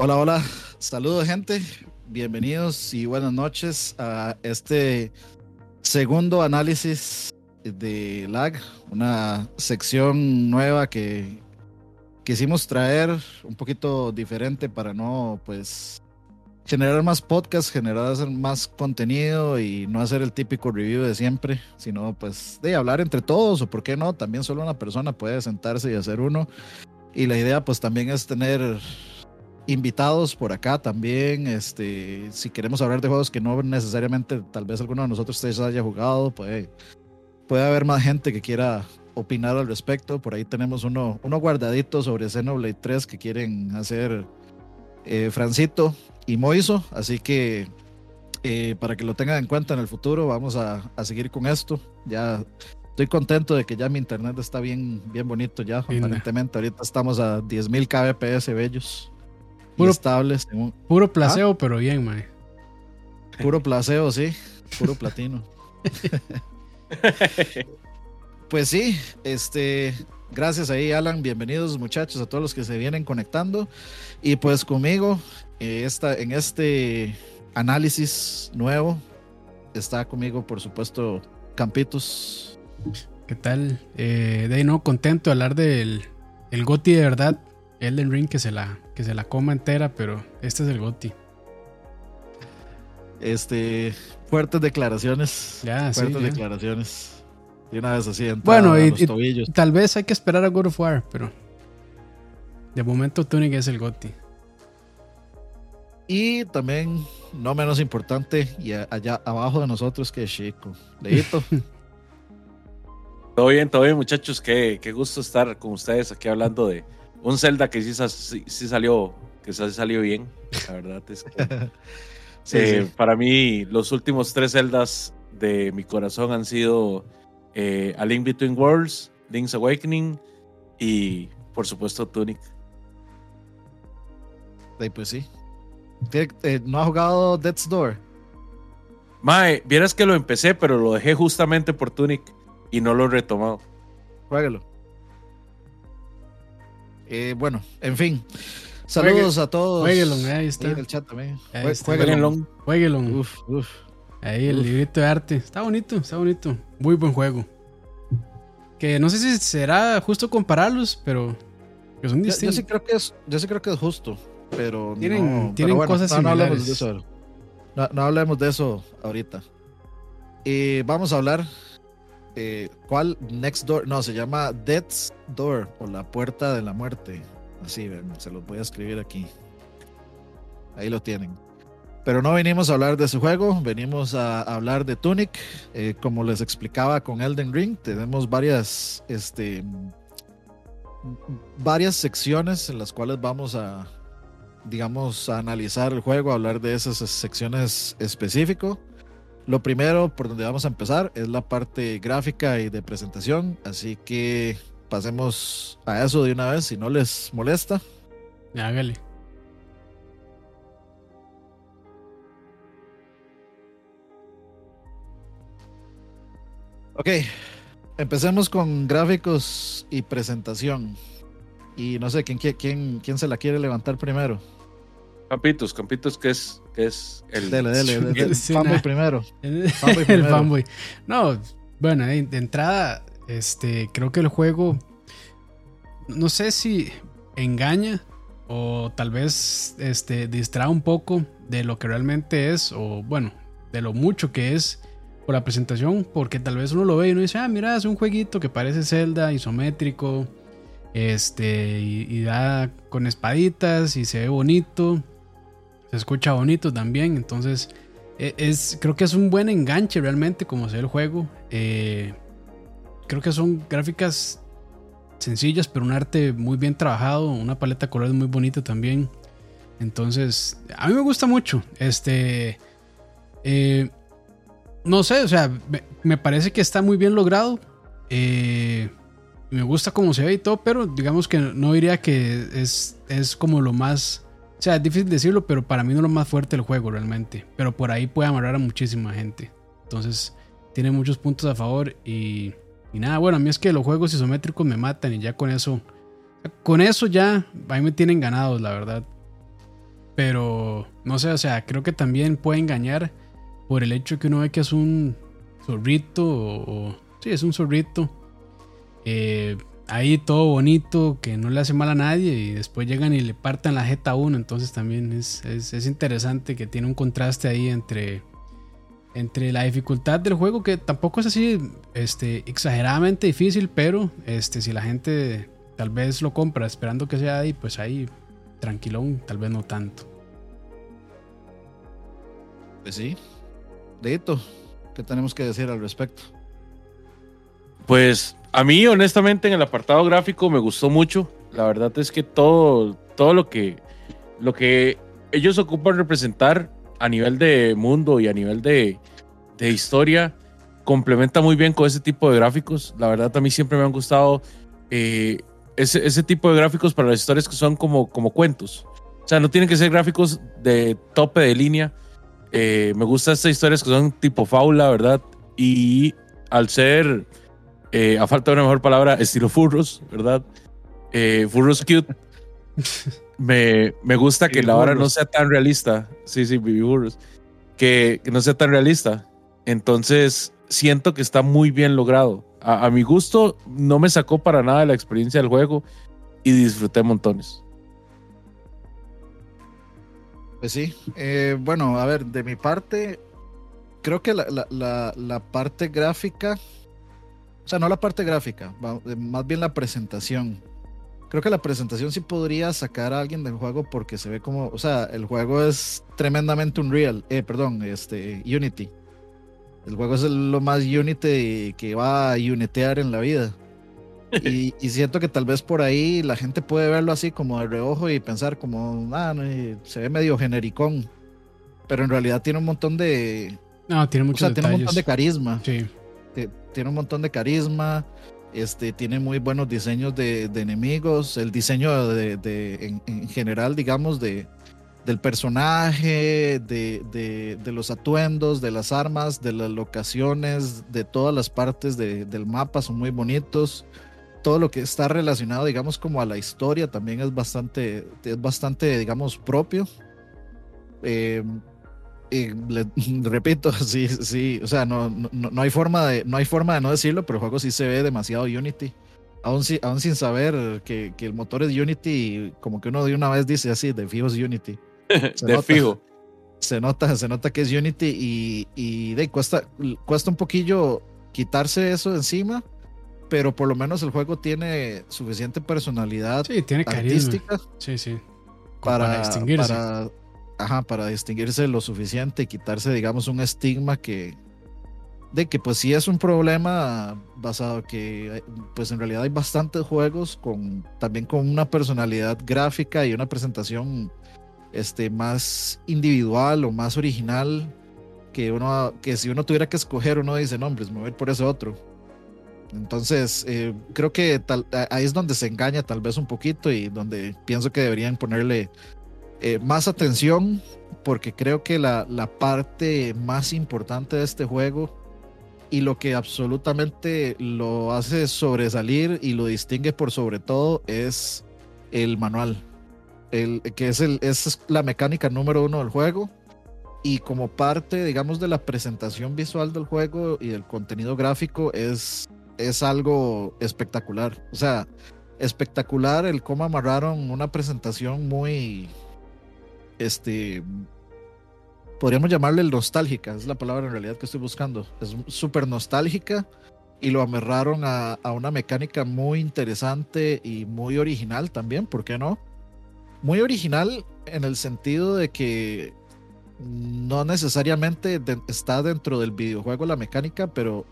Hola, hola. Saludos, gente. Bienvenidos y buenas noches a este segundo análisis de lag, una sección nueva que quisimos traer un poquito diferente para no, pues, generar más podcasts, generar más contenido y no hacer el típico review de siempre, sino pues de hablar entre todos o por qué no, también solo una persona puede sentarse y hacer uno. Y la idea pues también es tener invitados por acá también, este, si queremos hablar de juegos que no necesariamente tal vez alguno de nosotros ustedes haya jugado, puede, puede haber más gente que quiera opinar al respecto. Por ahí tenemos uno, uno guardadito sobre Xenoblade 3 que quieren hacer eh, Francito y Moiso, así que eh, para que lo tengan en cuenta en el futuro, vamos a, seguir con esto. Ya estoy contento de que ya mi internet está bien, bien bonito ya, aparentemente. Ahorita estamos a 10.000 kbps bellos. Puro, estables. Puro ¿Ah? placeo, pero bien, mae. Puro placeo, sí. Puro platino. pues sí, este, gracias ahí, Alan. Bienvenidos, muchachos, a todos los que se vienen conectando. Y pues conmigo, eh, en este análisis nuevo está conmigo, por supuesto, Campitos. ¿Qué tal? Eh, de ahí no, contento de hablar del el Goti de verdad. Elden Ring que se la, que se la coma entera, pero este es el Goti. Este, fuertes declaraciones. Ya, fuertes declaraciones. Y una vez así, bueno, y, tal vez hay que esperar a God of War, pero de momento Tunic es el Goti. Y también, no menos importante, y allá abajo de nosotros que Chico. Leito. todo bien, todo bien, muchachos. Qué, qué, gusto estar con ustedes aquí hablando de un Zelda que sí, sí, salió, que sí salió bien. La verdad es que. Eh, para mí, los últimos tres Zeldas de mi corazón han sido eh, A Link Between Worlds, Link's Awakening y, por supuesto, Tunic. pues sí, eh, ¿No ha jugado Death's Door? Mae, vieras que lo empecé, pero lo dejé justamente por Tunic y no lo he retomado. Juégalo. Eh, bueno, en fin. Saludos a todos. Jueguelo, ahí está. en el chat también. Jueguelo. Uf, uf. Ahí el librito de arte. Está bonito, está bonito. Muy buen juego. Que no sé si será justo compararlos, pero que son distintos. Yo, sí creo que es, yo sí creo que es justo pero tienen, no, tienen cosas no, hablemos de eso. No, hablemos de eso ahorita. Y vamos a hablar. Eh, ¿Cuál? Next Door. No, se llama Death's Door o la puerta de la muerte. Así, se los voy a escribir aquí. Ahí lo tienen. Pero no venimos a hablar de ese juego, venimos a, hablar de Tunic. Eh, como les explicaba con Elden Ring, tenemos varias, este, varias secciones en las cuales vamos a, digamos, a analizar el juego, a hablar de esas secciones específicas. Lo primero por donde vamos a empezar es la parte gráfica y de presentación, así que pasemos a eso de una vez si no les molesta. Hágale. Ok, empecemos con gráficos y presentación. Y no sé quién, quién, quién se la quiere levantar primero. Campitos, Campitos, que es, que es el. Dele, dele, dele fanboy primero. El fanboy. No, bueno, de, entrada, este, creo que el juego. No sé si engaña o tal vez este, distrae un poco de lo que realmente es, o bueno, de lo mucho que es por la presentación, porque tal vez uno lo ve y uno dice, ah, mira, es un jueguito que parece Zelda, isométrico, este, y, y da con espaditas y se ve bonito se escucha bonito también. Entonces, e, es, creo que es un buen enganche realmente como sea el juego. Eh, creo que son gráficas sencillas, pero un arte muy bien trabajado, una paleta de colores muy bonita también. Entonces, a mí me gusta mucho. Este, eh, no sé, o sea, me, parece que está muy bien logrado. Eh, me gusta cómo se ve y todo, pero digamos que no diría que es, es como lo más o sea, es difícil decirlo, pero para mí no es lo más fuerte del juego realmente. Pero por ahí puede amarrar a muchísima gente. Entonces, tiene muchos puntos a favor. Y, y nada, bueno, a mí es que los juegos isométricos me matan y ya con eso. Con eso ya, a mí me tienen ganados, la verdad. pero no sé, o sea, creo que también puede engañar por el hecho que uno ve que es un zorrito o, sí, es un zorrito. Eh, ahí todo bonito, que no le hace mal a nadie y después llegan y le partan la jeta a uno. Entonces también es, es, interesante que tiene un contraste ahí entre, entre la dificultad del juego, que tampoco es así este, exageradamente difícil, pero este, si la gente tal vez lo compra esperando que sea ahí, pues ahí tranquilón, tal vez no tanto. Pues sí. Deito, ¿qué tenemos que decir al respecto? Pues a mí, honestamente, en el apartado gráfico me gustó mucho. La verdad es que todo, todo lo que, lo que ellos ocupan representar a nivel de mundo y a nivel de, de historia complementa muy bien con ese tipo de gráficos. La verdad, a mí siempre me han gustado eh, ese, ese, tipo de gráficos para las historias que son como, como cuentos. O sea, no tienen que ser gráficos de tope de línea. Eh, me gustan estas historias que son tipo faula, ¿verdad? Y al ser eh, a falta de una mejor palabra, estilo furros, ¿verdad? Eh, furros cute. me, me gusta que la hora no sea tan realista. Sí, sí, baby furros. Que, que, no sea tan realista. Entonces, siento que está muy bien logrado. A, mi gusto, no me sacó para nada de la experiencia del juego y disfruté montones. Pues sí, eh, bueno, a ver, de mi parte, creo que la, la, la parte gráfica o sea, no la parte gráfica, eh, más bien la presentación. Creo que la presentación sí podría sacar a alguien del juego porque se ve como, o sea, el juego es tremendamente Unreal, eh, perdón, este, Unity. El juego es lo más Unity que va a unitear en la vida. Y, siento que tal vez por ahí la gente puede verlo así como de reojo y pensar como, ah, se ve medio genericón. Pero en realidad tiene un montón de... No, tiene mucho o sea, tiene un montón de carisma. Sí tiene un montón de carisma, este, tiene muy buenos diseños de, enemigos, el diseño de, en, general, digamos, de, del personaje, de, los atuendos, de las armas, de las locaciones, de todas las partes del mapa son muy bonitos. Todo lo que está relacionado, digamos, como a la historia también es bastante, es bastante, digamos, propio. Eh, y le, repito, sí, sí, o sea, no, no, no, hay forma de, no hay forma de no decirlo, pero el juego sí se ve demasiado Unity. Aún, aún sin saber que, que, el motor es Unity, como que uno de una vez dice así, de fijo es Unity. de fijo. Se nota, se nota que es Unity y, y de, cuesta, cuesta un poquillo quitarse eso de encima, pero por lo menos el juego tiene suficiente personalidad sí, tiene artística. Sí, sí. Para, para, distinguirse. Para, ajá, para distinguirse lo suficiente y quitarse, digamos, un estigma que, de que pues sí es un problema basado que pues en realidad hay bastantes juegos con también con una personalidad gráfica y una presentación este más individual o más original que uno que si uno tuviera que escoger uno dice no hombre me por ese otro entonces eh, creo que tal, ahí es donde se engaña tal vez un poquito y donde pienso que deberían ponerle eh, más atención porque creo que la, la, parte más importante de este juego y lo que absolutamente lo hace sobresalir y lo distingue por sobre todo es el manual, el, que es, el, es la mecánica número uno del juego y como parte, digamos, de la presentación visual del juego y del contenido gráfico es, es algo espectacular. O sea, espectacular el cómo amarraron una presentación muy, este, podríamos llamarle nostálgica, es la palabra en realidad que estoy buscando. Es súper nostálgica y lo amarraron a, una mecánica muy interesante y muy original también, ¿por qué no? Muy original en el sentido de que no necesariamente está dentro del videojuego la mecánica, pero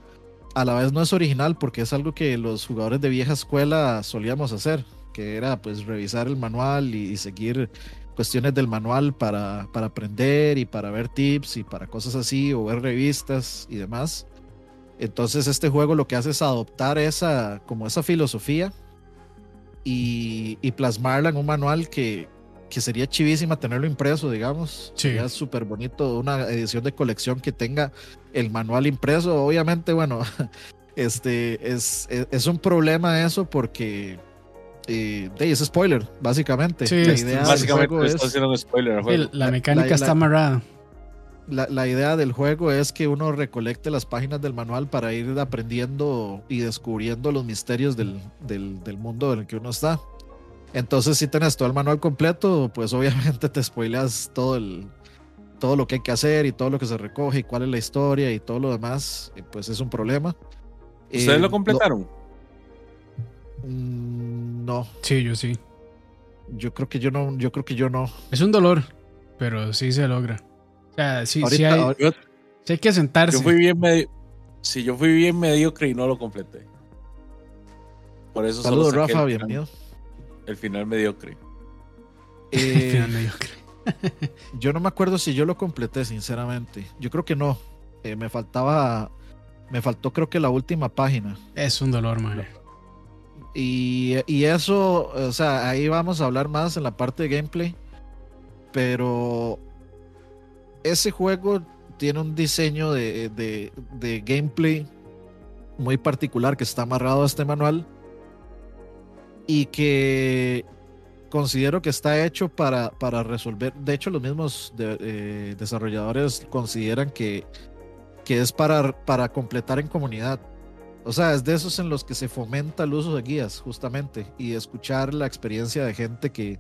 a la vez no es original porque es algo que los jugadores de vieja escuela solíamos hacer, que era pues revisar el manual y seguir cuestiones del manual para, para aprender y para ver tips y para cosas así o ver revistas y demás. Entonces este juego lo que hace es adoptar esa, como esa filosofía y, y plasmarla en un manual que, que, sería chivísima tenerlo impreso, digamos. Sería súper bonito una edición de colección que tenga el manual impreso. Obviamente, bueno, este es, es, es un problema eso porque eh, es spoiler, básicamente. Sí, la idea básicamente es, está haciendo un spoiler. Juego. La, mecánica está amarrada. La, la, idea del juego es que uno recolecte las páginas del manual para ir aprendiendo y descubriendo los misterios del, del, del mundo en el que uno está. Entonces, si tenés todo el manual completo, pues obviamente te spoileas todo el, todo lo que hay que hacer y todo lo que se recoge y cuál es la historia y todo lo demás, pues es un problema. ¿Ustedes lo eh, completaron? Mm, no. Sí, yo sí. Yo creo que yo no, yo creo que yo no. Es un dolor, pero sí se logra. O sea, sí, sí, hay, hay, que sentarse. Yo fui bien medio, sí, yo fui bien mediocre y no lo completé. Por eso Saludos, Rafa, bienvenido. El final mediocre. el final mediocre. yo no me acuerdo si yo lo completé, sinceramente. Yo creo que no. Eh, me faltaba. Me faltó, creo que la última página. Es un dolor, man. Y, eso, o sea, ahí vamos a hablar más en la parte de gameplay. Pero ese juego tiene un diseño de, de, de gameplay muy particular que está amarrado a este manual. Y que considero que está hecho para, para resolver. De hecho, los mismos eh, desarrolladores consideran que, que es para, para completar en comunidad. O sea, es de esos en los que se fomenta el uso de guías, justamente, y escuchar la experiencia de gente que,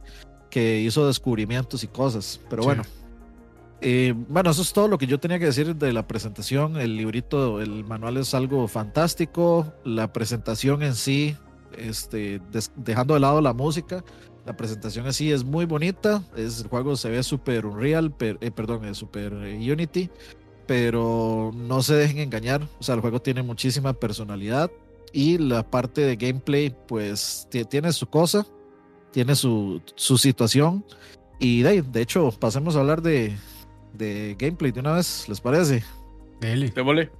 que hizo descubrimientos y cosas. Pero bueno. Eh, bueno, eso es todo lo que yo tenía que decir de la presentación. El librito, el manual es algo fantástico. La presentación en sí, este, dejando de lado la música, la presentación así es muy bonita. Es, el juego se ve súper Unreal, eh, perdón, es súper eh, Unity. Pero no se dejen engañar. O sea, el juego tiene muchísima personalidad. Y la parte de gameplay, pues tiene su cosa, tiene su, su situación. Y de, de hecho, pasemos a hablar de, de gameplay de una vez, ¿les parece? Dele. Démosle.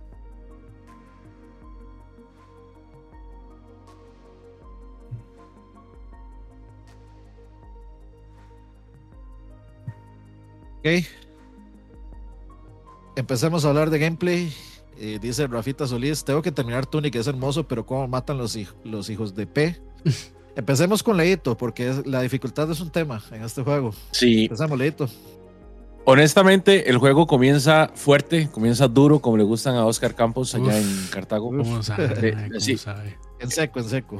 Empecemos a hablar de gameplay. Eh, dice Rafita Solís, tengo que terminar Tunic, es hermoso, pero cómo matan los, los hijos de P. Empecemos con Leito, porque la dificultad es un tema en este juego. Sí. Empezamos, Leito. Honestamente, el juego comienza fuerte, comienza duro, como le gustan a Oscar Campos allá en Cartago. ¿Cómo sabe? En seco, en seco.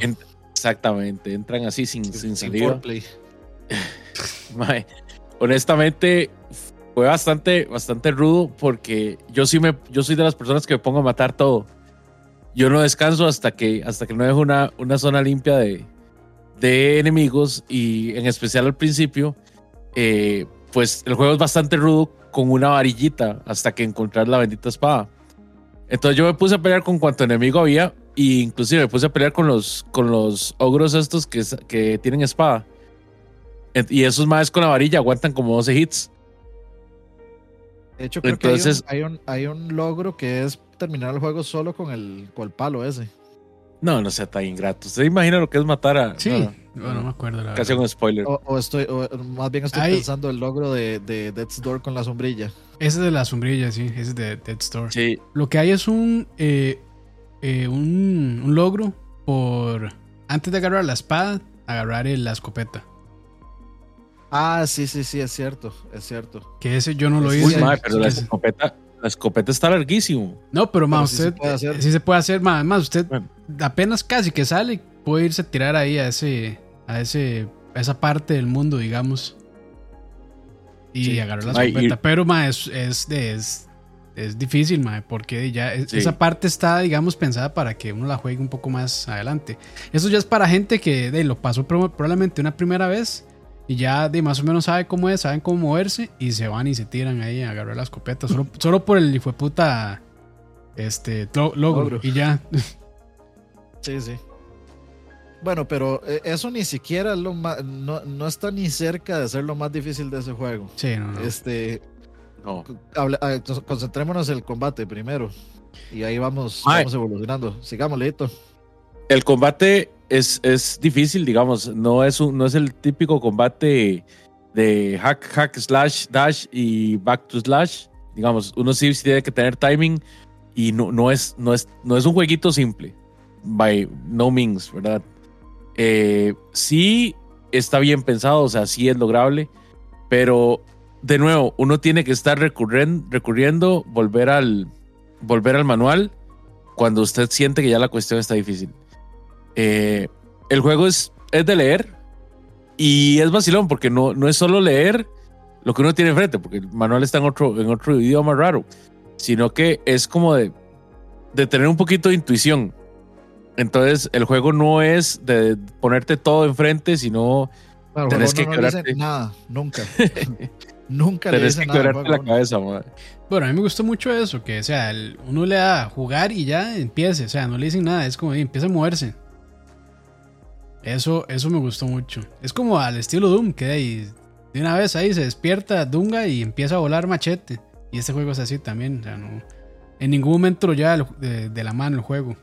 exactamente, entran así sin, sin, sin honestamente, fue bastante, bastante rudo porque yo sí me, yo soy de las personas que me pongo a matar todo. Yo no descanso hasta que, hasta que no dejo una, una zona limpia de, de enemigos y en especial al principio, eh, pues el juego es bastante rudo con una varillita hasta que encontrar la bendita espada. Entonces yo me puse a pelear con cuanto enemigo había e inclusive me puse a pelear con los, con los ogros estos que, que tienen espada. Y esos más con la varilla aguantan como 12 hits. De hecho, creo Entonces, que hay un, hay, un, logro que es terminar el juego solo con el, con el palo ese. No, no sea tan ingrato. ¿Usted imagina lo que es matar a.? Sí, no, no, me acuerdo. La casi un spoiler. O, estoy, o más bien estoy pensando el logro de, de Death's Door con la sombrilla. Ese es de la sombrilla, sí. Ese es de Death's Door. Sí. Lo que hay es un, eh, eh, un, un, logro por. Antes de agarrar la espada, agarrar la escopeta. Ah, sí, sí, sí, es cierto, es cierto. Que ese yo no lo hice. Uy, pero la escopeta, la escopeta está larguísimo. No, pero más usted sí se puede hacer, más, más usted apenas casi que sale puede irse a tirar ahí a ese a ese a esa parte del mundo, digamos. Y agarrar la escopeta, pero más es, es, es, difícil, ma, porque ya esa parte está, digamos, pensada para que uno la juegue un poco más adelante. Eso ya es para gente que de, lo pasó probablemente una primera vez y ya de más o menos sabe cómo es, saben cómo moverse y se van y se tiran ahí a agarrar la escopeta. Solo, solo por el hijo puta este, logro, y ya. Sí, sí. Bueno, pero eh, eso ni siquiera es lo más, no, no, está ni cerca de ser lo más difícil de ese juego. Sí, no, Este, no. Ah, concentrémonos en el combate primero. Y ahí vamos, vamos evolucionando. Sigamos, Leito. El combate es, es difícil, digamos, no es, un, no es el típico combate de hack, hack, slash, dash y back to slash. Digamos, uno sí, tiene que tener timing y no, no, es, no, es, no es un jueguito simple, by no means, ¿verdad? Eh, sí está bien pensado, o sea, sí es lograble, pero de nuevo, uno tiene que estar recurriendo, recurriendo volver, al, volver al manual cuando usted siente que ya la cuestión está difícil. Eh, el juego es, es de leer y es vacilón porque no, no es solo leer lo que uno tiene enfrente, porque el manual está en otro, en otro idioma raro, sino que es como de, de tener un poquito de intuición. Entonces, el juego no es de ponerte todo enfrente, sino claro, tenés que no, no nada, nunca. nunca le que nada la cabeza, madre. Bueno, a mí me gustó mucho eso, que o sea, uno le da a jugar y ya empiece, o sea, no le dicen nada, es como empieza a moverse. Eso, eso me gustó mucho. Es como al estilo Doom, que de, de una vez ahí se despierta Dunga y empieza a volar machete. Y este juego es así también, o sea, no, en ningún momento lo lleva de, de la mano el juego.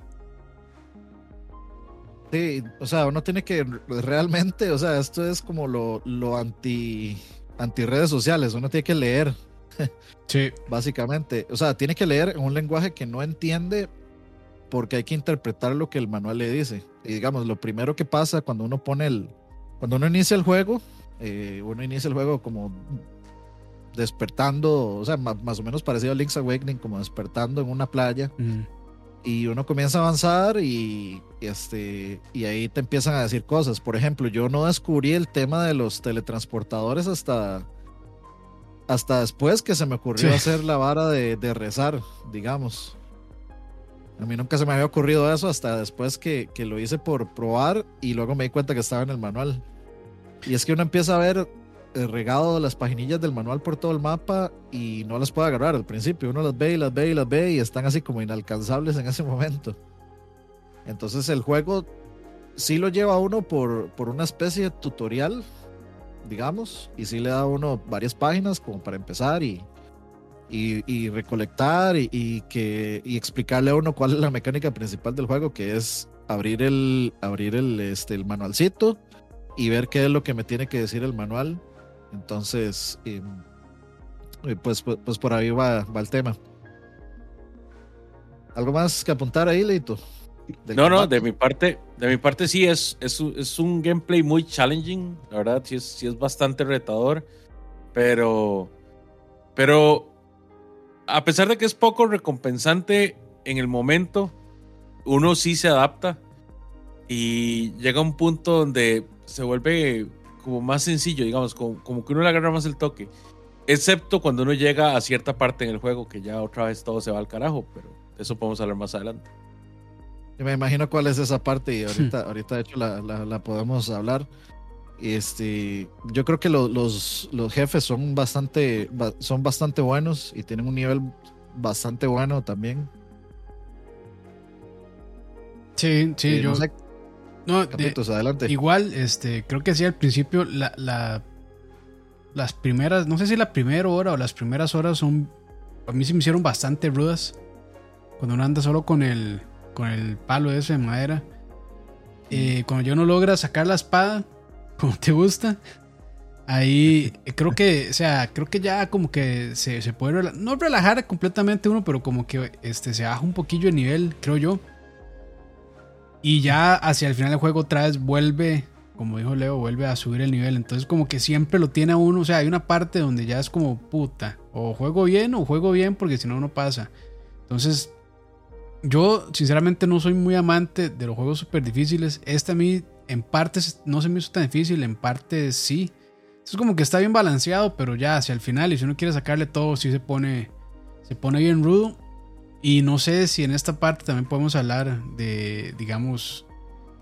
Sí, o sea, uno tiene que realmente, o sea, esto es como lo, lo anti, anti redes sociales, uno tiene que leer. Sí. Básicamente, o sea, tiene que leer en un lenguaje que no entiende porque hay que interpretar lo que el manual le dice. Y digamos, lo primero que pasa cuando uno pone el, cuando uno inicia el juego, eh, uno inicia el juego como despertando, o sea, más, o menos parecido a Link's Awakening, como despertando en una playa. Y uno comienza a avanzar y, este, y ahí te empiezan a decir cosas. Por ejemplo, yo no descubrí el tema de los teletransportadores hasta, hasta después que se me ocurrió hacer la vara de, de, rezar, digamos. A mí nunca se me había ocurrido eso hasta después que, que lo hice por probar y luego me di cuenta que estaba en el manual. Y es que uno empieza a ver eh, regado las paginillas del manual por todo el mapa y no las puede agarrar al principio. Uno las ve y las ve y las ve y están así como inalcanzables en ese momento. Entonces el juego sí lo lleva uno por, por una especie de tutorial, digamos, y sí le da a uno varias páginas como para empezar y, y, recolectar y, que, y explicarle a uno cuál es la mecánica principal del juego, que es abrir el, abrir el, este, el manualcito y ver qué es lo que me tiene que decir el manual entonces, em, eh, pues, pues, pues, por ahí va, va, el tema. ¿Algo más que apuntar ahí, Leito? No, no, de mi parte, de mi parte sí es, es, es, un gameplay muy challenging, la verdad, sí es, sí es bastante retador, pero, pero a pesar de que es poco recompensante en el momento, uno sí se adapta y llega a un punto donde se vuelve como más sencillo, digamos, como, como que uno le agarra más el toque. Excepto cuando uno llega a cierta parte en el juego que ya otra vez todo se va al carajo, pero eso podemos hablar más adelante. Me imagino cuál es esa parte y ahorita, ahorita de hecho la, la, podemos hablar. Este, yo creo que los, los jefes son bastante, son bastante buenos y tienen un nivel bastante bueno también. Sí, sí, yo, no, adelante. Igual, este, creo que sí al principio la, las primeras, no sé si la primera hora o las primeras horas son, a mí se me hicieron bastante rudas. Cuando uno anda solo con el, con el palo ese de madera. Eh, cuando yo no logra sacar la espada, como te gusta, ahí creo que, o sea, creo que ya como que se, se puede, no relajar completamente uno, pero como que este, se baja un poquillo el nivel, creo yo. Y ya hacia el final del juego otra vez vuelve, como dijo Leo, vuelve a subir el nivel. Entonces como que siempre lo tiene uno. O sea, hay una parte donde ya es como puta. O juego bien o juego bien porque si no, no pasa. Entonces, yo sinceramente no soy muy amante de los juegos súper difíciles. Este a mí en partes no se me hizo tan difícil, en partes sí. Es como que está bien balanceado, pero ya hacia el final y si uno quiere sacarle todo, sí se pone, se pone bien rudo. Y no sé si en esta parte también podemos hablar de, digamos,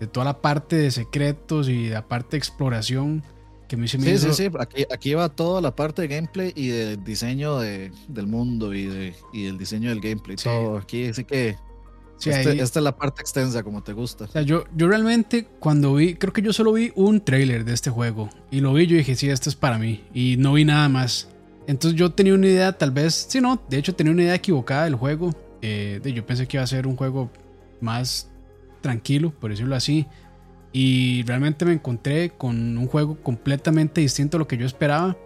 de toda la parte de secretos y la parte de exploración que me hizo. Sí, sí, sí, aquí, aquí va toda la parte de gameplay y de diseño de, del mundo y, de, y del diseño del gameplay. Todo aquí, así que este, esta es la parte extensa, como te gusta. O sea, yo, yo realmente cuando vi, creo que yo solo vi un trailer de este juego. Y lo vi, yo dije, sí, esto es para mí. Y no vi nada más. Entonces yo tenía una idea, tal vez, sí, no, de hecho tenía una idea equivocada del juego. Eh, yo pensé que iba a ser un juego más tranquilo, por decirlo así. Y realmente me encontré con un juego completamente distinto a lo que yo esperaba.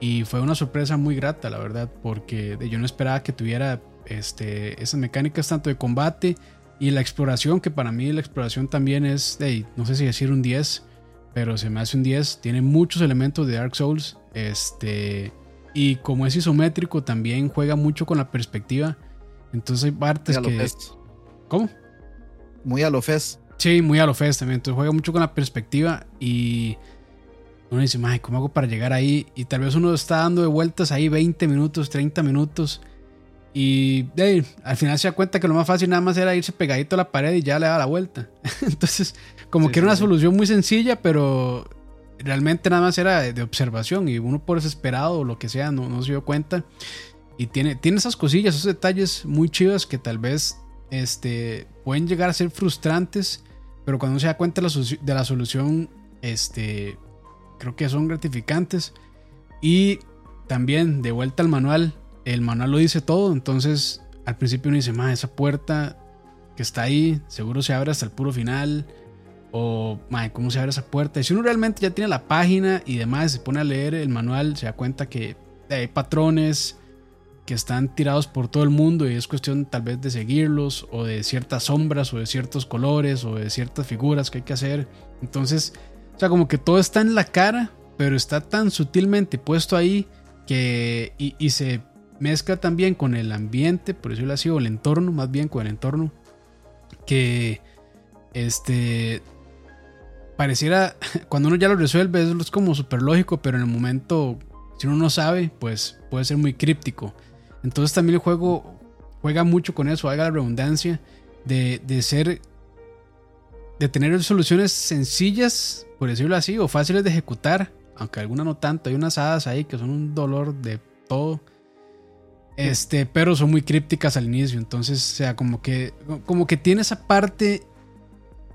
Y fue una sorpresa muy grata, la verdad, porque yo no esperaba que tuviera este, esas mecánicas tanto de combate Y la exploración, que para mí la exploración también es, no sé si decir un 10, pero se me hace un 10. Tiene muchos elementos de Dark Souls. Este, y como es isométrico, también juega mucho con la perspectiva. Entonces hay partes que... ¿Cómo? Muy a lo FES. Sí, muy a lo FES también. Entonces juega mucho con la perspectiva y uno dice, ay, ¿cómo hago para llegar ahí? Y tal vez uno está dando de vueltas ahí 20 minutos, 30 minutos. Y al final se da cuenta que lo más fácil nada más era irse pegadito a la pared y ya le da la vuelta. Entonces, como que era una solución muy sencilla, pero realmente nada más era de, observación y uno por desesperado o lo que sea no, no se dio cuenta. Y tiene, tiene esas cosillas, esos detalles muy chidos que tal vez este, pueden llegar a ser frustrantes, pero cuando uno se da cuenta de la, solución, este, creo que son gratificantes. Y también, de vuelta al manual, el manual lo dice todo, entonces al principio uno dice, ma, esa puerta que está ahí, seguro se abre hasta el puro final. O, ma, ¿cómo se abre esa puerta? Y si uno realmente ya tiene la página y demás, se pone a leer el manual, se da cuenta que hay patrones, que están tirados por todo el mundo y es cuestión tal vez de seguirlos o de ciertas sombras o de ciertos colores o de ciertas figuras que hay que hacer. Entonces, o sea, como que todo está en la cara, pero está tan sutilmente puesto ahí que y, se mezcla también con el ambiente, por decirlo así, o el entorno, más bien con el entorno, que este pareciera, cuando uno ya lo resuelve, es como súper lógico, pero en el momento, si uno no sabe, pues puede ser muy críptico. Entonces también el juego juega mucho con eso, haga la redundancia de, ser, de tener soluciones sencillas, por decirlo así, o fáciles de ejecutar, aunque algunas no tanto. Hay unas hadas ahí que son un dolor de todo. Este, pero son muy crípticas al inicio. Entonces, o sea, como que, como que tiene esa parte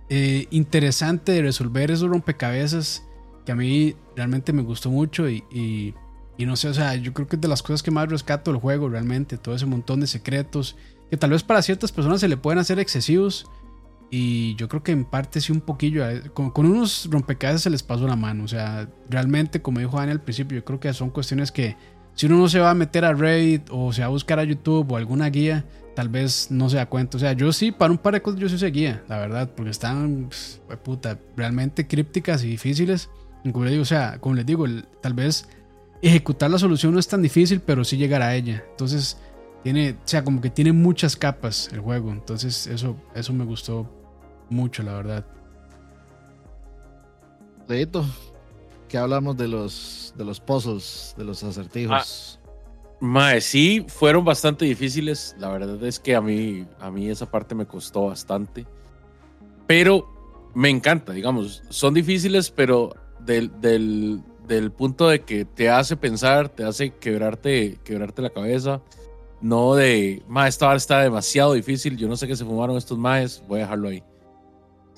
eh, interesante de resolver esos rompecabezas que a mí realmente me gustó mucho y y no sé, o sea, yo creo que es de las cosas que más rescato del juego realmente, todo ese montón de secretos, que tal vez para ciertas personas se le pueden hacer excesivos. Y yo creo que en parte sí un poquillo, con, con unos rompecabezas se les pasó la mano. O sea, realmente, como dijo Dani al principio, yo creo que son cuestiones que si uno no se va a meter a Reddit o se va a buscar a YouTube o alguna guía, tal vez no se da cuenta. O sea, yo sí, para un par de cosas yo sí seguía, la verdad, porque están, pues, puta, realmente crípticas y difíciles. Como les digo, o sea, como les digo, tal vez ejecutar la solución no es tan difícil, pero sí llegar a ella. Entonces, tiene, o sea, como que tiene muchas capas el juego. Entonces, eso, eso me gustó mucho, la verdad. Leito, que hablamos de los, de los puzzles, de los acertijos. Ah, sí, fueron bastante difíciles. La verdad es que a mí, a mí esa parte me costó bastante. Pero me encanta, digamos. Son difíciles, pero del, del, del punto de que te hace pensar, te hace quebrarte, quebrarte la cabeza. No de, ma, esta está demasiado difícil, yo no sé qué se fumaron estos maes, voy a dejarlo ahí.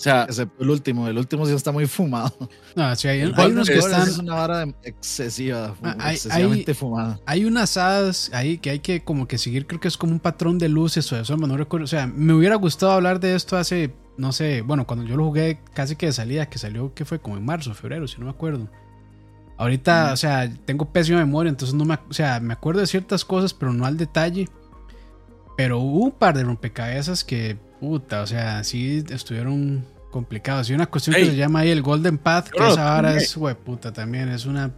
O sea, el último, el último sí está muy fumado. No, sí, hay, unos que están. Es una vara excesiva, ah, hay, excesivamente fumada. Hay unas hadas ahí que hay que como que seguir, creo que es como un patrón de luces o eso, no recuerdo. O sea, me hubiera gustado hablar de esto hace, no sé, bueno, cuando yo lo jugué casi que de salida, que salió, que fue como en marzo, febrero, si no me acuerdo. Ahorita, o sea, tengo pésima memoria, entonces no me, o sea, me acuerdo de ciertas cosas, pero no al detalle. Pero hubo un par de rompecabezas que, puta, o sea, sí estuvieron complicados. Y una cuestión que se llama ahí el Golden Path, que esa ahora es, güey, puta, también es una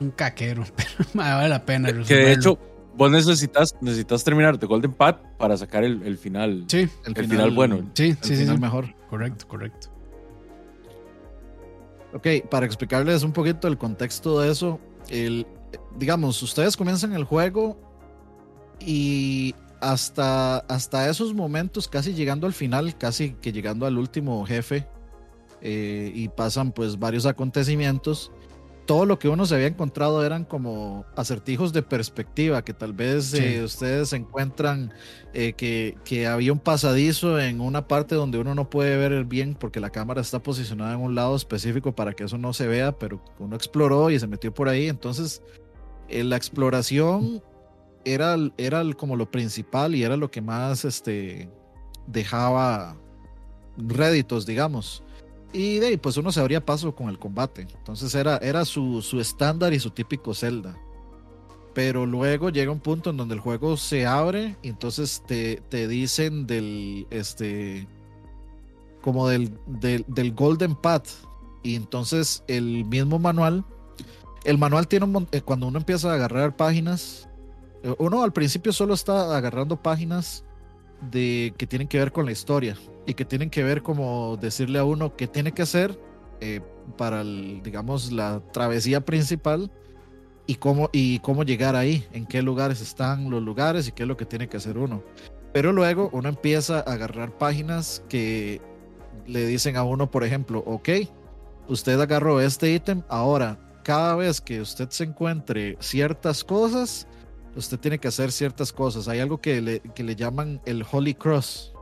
un caquero, pero vale la pena. Que de hecho, vos necesitas, necesitas terminar de Golden Path para sacar el, final. Sí, el, final, bueno. Sí, sí, el final sí. mejor. Correcto, correcto. Ok, para explicarles un poquito el contexto de eso, el, digamos, ustedes comienzan el juego y hasta, hasta esos momentos, casi llegando al final, casi que llegando al último jefe, eh, y pasan pues varios acontecimientos, todo lo que uno se había encontrado eran como acertijos de perspectiva, que tal vez eh, ustedes encuentran eh, que, que, había un pasadizo en una parte donde uno no puede ver bien porque la cámara está posicionada en un lado específico para que eso no se vea, pero uno exploró y se metió por ahí. Entonces, eh, la exploración era, era como lo principal y era lo que más este, dejaba réditos, digamos. Y de ahí, pues uno se abría paso con el combate. Entonces era, era su, su estándar y su típico Zelda. pero luego llega un punto en donde el juego se abre y entonces te, te dicen del, este, como del, del, del Golden Path. Y entonces el mismo manual, el manual tiene un, eh, cuando uno empieza a agarrar páginas, uno al principio solo está agarrando páginas de que tienen que ver con la historia y que tienen que ver como decirle a uno qué tiene que hacer eh, para, digamos, la travesía principal y cómo, y cómo llegar ahí, en qué lugares están los lugares y qué es lo que tiene que hacer uno. Pero luego uno empieza a agarrar páginas que le dicen a uno, por ejemplo, ok, usted agarró este ítem, ahora cada vez que usted se encuentre ciertas cosas, usted tiene que hacer ciertas cosas. Hay algo que le, que le llaman el Holy Cross.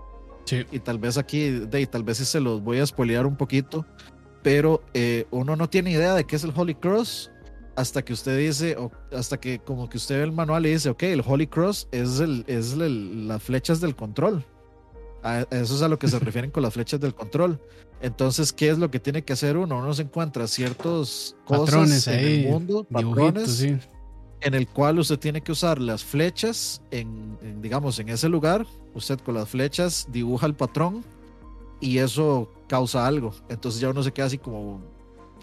Sí. Y tal vez aquí, de, tal vez se los voy a spoilear un poquito, pero eh, uno no tiene idea de qué es el Holy Cross hasta que usted dice, o hasta que como que usted ve el manual y dice, ok, el Holy Cross es, el, es el, las flechas del control. A eso es a lo que se refieren con las flechas del control. Entonces, ¿qué es lo que tiene que hacer uno? Uno se encuentra ciertos patrones en ahí, el mundo, patrones, sí. En el cual usted tiene que usar las flechas en, en, digamos, en ese lugar. Usted con las flechas dibuja el patrón y eso causa algo. Entonces ya uno se queda así como,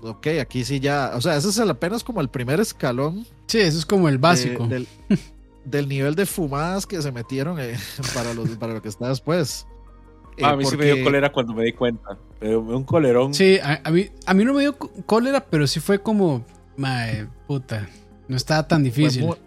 ok, aquí sí ya, o sea, ese es el, apenas como el primer escalón. Sí, eso es como el básico. de- del, del nivel de fumadas que se metieron eh, para, los, para lo que está después. Eh, Ah, a mí sí me dio porque- cólera cuando me di cuenta. Me dio un colerón. Sí, a, a mí, a mí no me dio có- cólera, pero sí fue como, mae, puta, no estaba tan fue difícil. muy,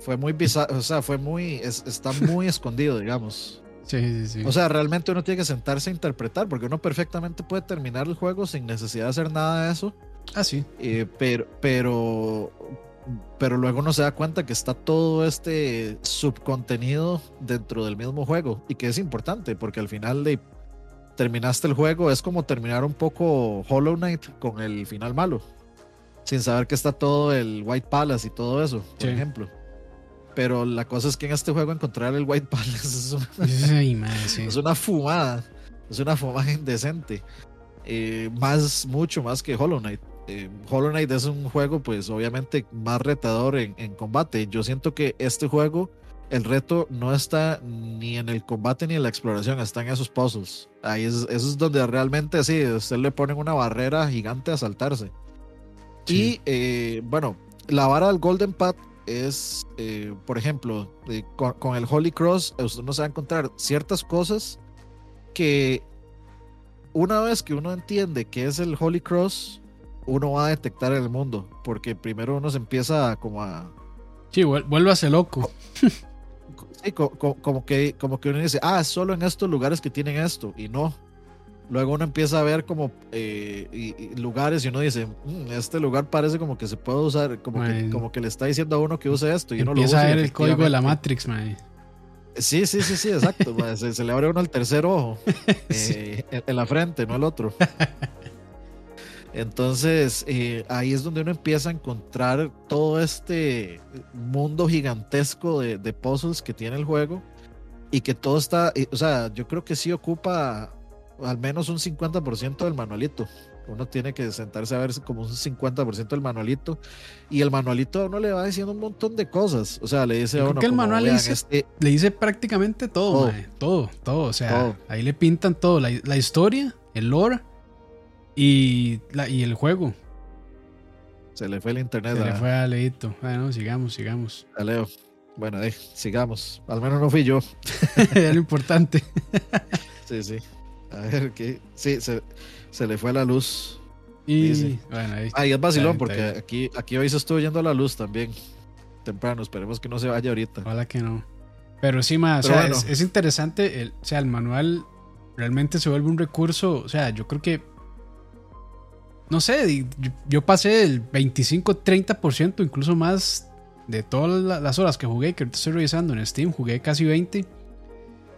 fue muy bizarro, o sea, fue muy, es- está muy escondido, digamos. Sí, sí, sí. O sea, realmente uno tiene que sentarse a interpretar, porque uno perfectamente puede terminar el juego sin necesidad de hacer nada de eso. ah, sí. Eh, pero, pero, pero luego uno se da cuenta que está todo este subcontenido dentro del mismo juego y que es importante porque al final de terminaste el juego es como terminar un poco Hollow Knight con el final malo, sin saber que está todo el White Palace y todo eso, por Sí. ejemplo. Pero la cosa es que en este juego encontrar el White Palace es una, Ay, sí. es una fumada, es una fumada indecente. Eh, más, mucho más que Hollow Knight. Eh, Hollow Knight es un juego, pues obviamente más retador en, en combate. Yo siento que este juego, el reto no está ni en el combate ni en la exploración, está en esos puzzles. Ahí es, eso es donde realmente sí, usted le ponen una barrera gigante a saltarse. Sí. Y eh, bueno, la vara del Golden Path es, eh, por ejemplo, eh, con, con el Holy Cross, usted no se va a encontrar ciertas cosas que una vez que uno entiende qué es el Holy Cross, uno va a detectar en el mundo, porque primero uno se empieza a como a Sí, vuélvase loco. sí, co- co- como que como que uno dice, ah, solo en estos lugares que tienen esto y no. Luego uno empieza a ver como eh, y- y lugares y uno dice, "Mm, este lugar parece como que se puede usar, como que, como que le está diciendo a uno que use esto y uno lo Empieza a usa y ver el código de la Matrix. Sí, sí, sí, sí, exacto. se, se le abre a uno el tercer ojo Sí. eh, en, en la frente, no el otro. Entonces, eh, ahí es donde uno empieza a encontrar todo este mundo gigantesco de, de puzzles que tiene el juego y que todo está, o sea, yo creo que sí ocupa al menos un 50% del manualito. Uno tiene que sentarse a ver como un 50% del manualito y el manualito a uno le va diciendo un montón de cosas. O sea, le dice a uno que el manual "Vean, dice- este, Le dice prácticamente todo, Todo. mae. Todo, todo. O sea, Todo. ahí le pintan todo. La, la historia, el lore y, la, y el juego. se le fue el internet Se le a- fue a Leito. Bueno, sigamos, sigamos. a Leo. Bueno, eh, sigamos. Al menos no fui yo. Era lo importante. Sí, sí. A ver, ¿qué? Sí, se, se le fue la luz. Y Dice. bueno, ahí. Ah, es vacilón porque aquí, aquí hoy se estuvo yendo la luz también. Temprano, esperemos que no se vaya ahorita. Ojalá que no. Pero sí, más, o Pero sea, bueno. es, es interesante. El, o sea, el manual realmente se vuelve un recurso. O sea, yo creo que. No sé, yo, yo pasé el 25-30%, incluso más de todas la- las horas que jugué, que ahorita estoy revisando en Steam, jugué casi 20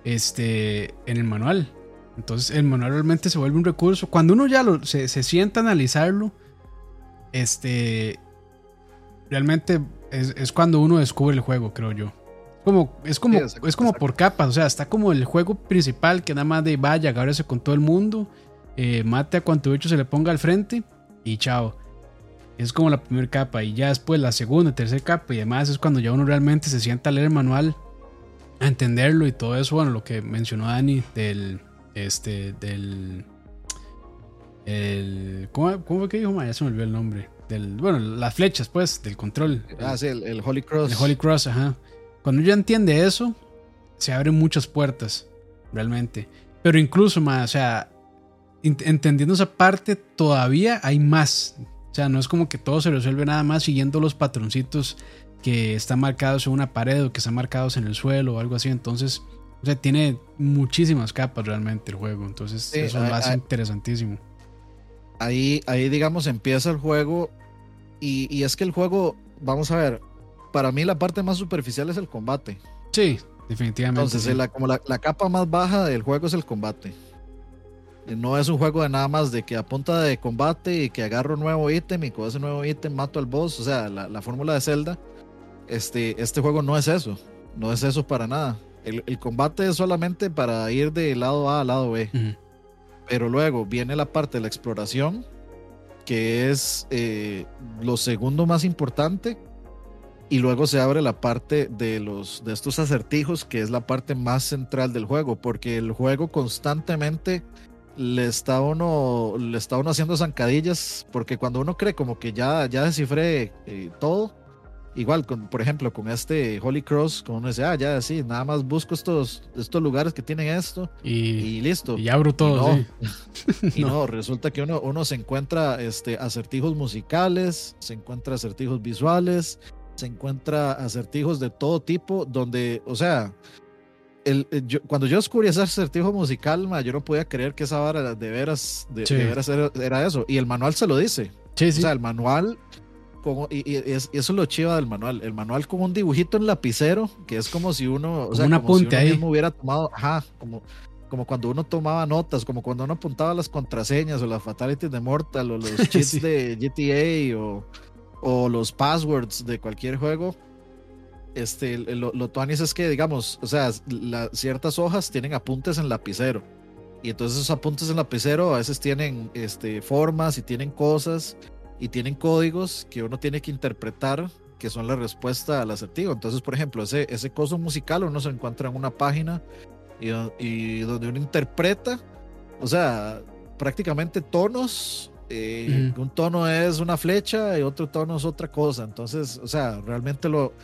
este, en el manual. Entonces, el manual realmente se vuelve un recurso. Cuando uno ya lo, se, se sienta a analizarlo, este. Realmente es, es cuando uno descubre el juego, creo yo. Como, es como, Sí, exacto, es como exacto. por capas, o sea, está como el juego principal que nada más de vaya, agárrese con todo el mundo, eh, mate a cuanto bicho se le ponga al frente y chao. Es como la primera capa y ya después la segunda, tercera capa y además es cuando ya uno realmente se sienta a leer el manual, a entenderlo y todo eso, bueno, lo que mencionó Dani del, este, del, el, ¿cómo, cómo fue que dijo? Ya se me olvidó el nombre. Del, bueno, las flechas, pues, del control. Ah, sí, el, Holy Cross. El Holy Cross, ajá. Cuando ya entiende eso, se abren muchas puertas, realmente. Pero incluso más, o sea, entendiendo esa parte, todavía hay más. O sea, no es como que todo se resuelve nada más siguiendo los patroncitos que están marcados en una pared o que están marcados en el suelo o algo así. Entonces, o sea, tiene muchísimas capas realmente el juego. Entonces, eso lo hace interesantísimo. Ahí, ahí, digamos, empieza el juego. Y, y, es que el juego, vamos a ver, para mí la parte más superficial es el combate. Sí, definitivamente. Entonces, La, como la, la, capa más baja del juego es el combate. No es un juego de nada más de que a punta de combate y que agarro un nuevo ítem y con ese nuevo ítem mato al boss. O sea, la, fórmula de Zelda. Este, este juego no es eso. No es eso para nada. El, combate es solamente para ir de lado A a lado B. Pero luego viene la parte de la exploración, que es eh, lo segundo más importante. Y luego se abre la parte de, los, de estos acertijos, que es la parte más central del juego, porque el juego constantemente le está uno, le está uno haciendo zancadillas, porque cuando uno cree como que ya, ya descifré eh, todo, igual, con, por ejemplo, con este Holy Cross, como uno dice, ah, ya sí, nada más busco estos, estos lugares que tienen esto y, listo. Y abro todo. Y, no, resulta que uno, uno se encuentra este, acertijos musicales, se encuentra acertijos visuales, se encuentra acertijos de todo tipo, donde, o sea, eh, cuando yo descubrí ese acertijo musical, yo no podía creer que esa vara de veras, de, veras era, eso. Y el manual se lo dice. O sea, el manual, y, eso es lo chiva del manual. El manual con un dibujito en lapicero, que es como si uno, o sea, como si uno mismo hubiera tomado, ajá, como, como cuando uno tomaba notas, como cuando uno apuntaba las contraseñas o las fatalities de Mortal o los cheats de GTA o, o los passwords de cualquier juego este, lo, lo es que, digamos, o sea, ciertas hojas tienen apuntes en lapicero. Y entonces esos apuntes en lapicero a veces tienen este, formas y tienen cosas y tienen códigos que uno tiene que interpretar que son la respuesta al acertijo. Entonces, por ejemplo, ese, ese coso musical uno se encuentra en una página y, y donde uno interpreta, o sea, prácticamente tonos. Eh, un tono es una flecha y otro tono es otra cosa. Entonces, o sea, realmente lo,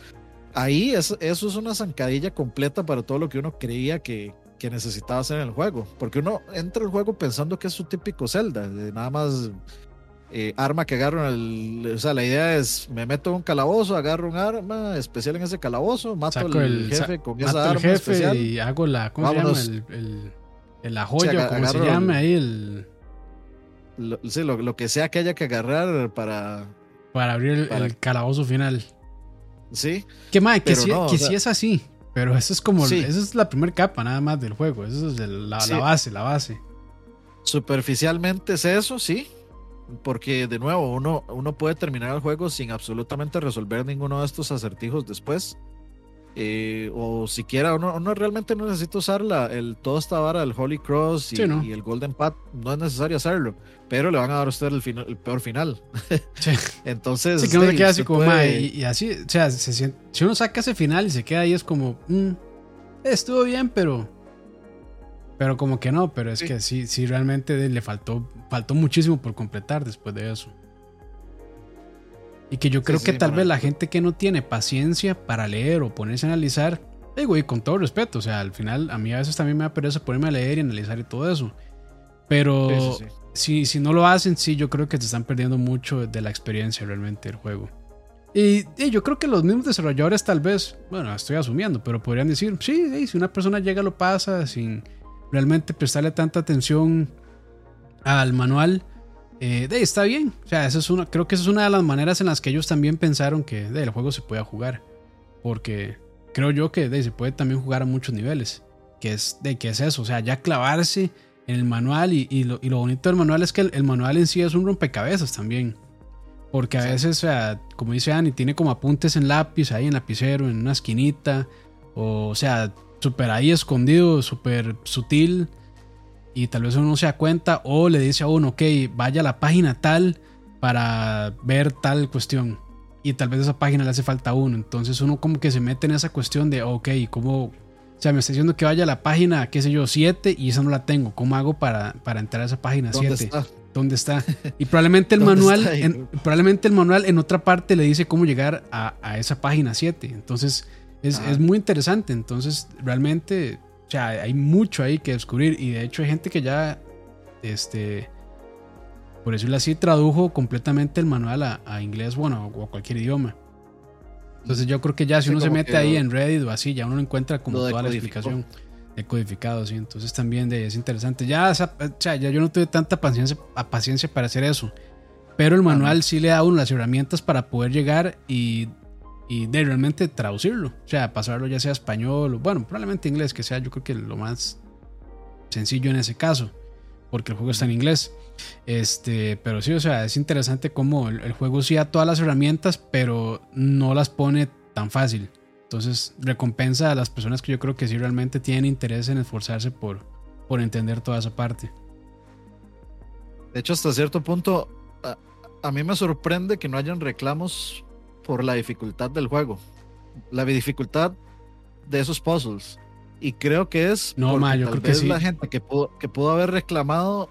ahí eso es una zancadilla completa para todo lo que uno creía que, que necesitaba hacer en el juego. Porque uno entra al juego pensando que es su típico Zelda, nada más eh, arma que agarro el. O sea, la idea es: me meto en un calabozo, agarro un arma especial en ese calabozo, mato al jefe con esa arma especial. Y hago la. ¿Cómo se llama? El, el, la joya, como se llama ahí. El, lo, sí, lo, que sea que haya que agarrar para. Para abrir el calabozo final. Sí. Que, más que, sí, que es así. Pero eso es como. Esa es la primera capa nada más del juego. Esa es la, base, la base. Superficialmente es eso, sí. Porque de nuevo, uno, uno puede terminar el juego sin absolutamente resolver ninguno de estos acertijos después. Eh, o siquiera uno, uno, realmente no necesita usar la, el, toda esta vara del Holy Cross y, el Golden Path, no es necesario hacerlo, pero le van a dar a usted el, final, el peor final. Entonces, sí, que no queda así como, y, así, o sea, si uno saca ese final y se queda ahí, es como, mm, estuvo bien, pero, pero como que no, pero es que sí, sí, realmente le faltó, faltó muchísimo por completar después de eso. Y que yo creo que tal vez la gente que no tiene paciencia para leer o ponerse a analizar, digo, y con todo respeto, o sea, al final a mí a veces también me da pereza ponerme a leer y analizar y todo eso. Pero si, si no lo hacen, sí, yo creo que se están perdiendo mucho de la experiencia realmente del juego. Y, yo creo que los mismos desarrolladores tal vez, bueno, estoy asumiendo, pero podrían decir, sí, si una persona llega lo pasa sin realmente prestarle tanta atención al manual, eh, está bien. O sea, eso es una, creo que esa es una de las maneras en las que ellos también pensaron que el juego se pueda jugar. Porque creo yo que se puede también jugar a muchos niveles. Que es, de, que es eso, o sea, ya clavarse en el manual y, lo, bonito del manual es que el, manual en sí es un rompecabezas también. Porque a veces, o sea, como dice Annie, tiene como apuntes en lápiz, ahí en lapicero, en una esquinita. O, o sea, súper ahí escondido, súper sutil y tal vez uno no se da cuenta o le dice a uno, ok, vaya a la página tal para ver tal cuestión. Y tal vez esa página le hace falta a uno. Entonces uno como que se mete en esa cuestión de, ok, ¿cómo, o sea, me está diciendo que vaya a la página, qué sé yo, 7 y esa no la tengo. ¿Cómo hago para, para entrar a esa página 7? ¿Dónde está? Y probablemente el manual, en, probablemente el manual en otra parte le dice cómo llegar a, a esa página 7. Entonces es, es, muy interesante. Entonces realmente, o sea, hay mucho ahí que descubrir. Y de hecho hay gente que ya, este, por decirlo así, tradujo completamente el manual a, inglés, bueno, o a cualquier idioma. Entonces yo creo que ya si uno se mete ahí en Reddit o así, ya uno encuentra como toda la explicación de codificado, sí. Entonces también de, es interesante. Ya, ya yo no tuve tanta paciencia, paciencia para hacer eso. Pero el manual sí le da a uno las herramientas para poder llegar y, y de realmente traducirlo. O sea, pasarlo ya sea español o, bueno, probablemente inglés, que sea yo creo que lo más sencillo en ese caso, porque el juego está en inglés. Este, pero sí, o sea, es interesante cómo el, juego sí da todas las herramientas, pero no las pone tan fácil. Entonces, recompensa a las personas que yo creo que sí realmente tienen interés en esforzarse por, por entender toda esa parte. De hecho, hasta cierto punto, a, a mí me sorprende que no hayan reclamos por la dificultad del juego. La dificultad de esos puzzles. Y creo que es no, ma, yo creo que sí. la gente que pudo, que pudo haber reclamado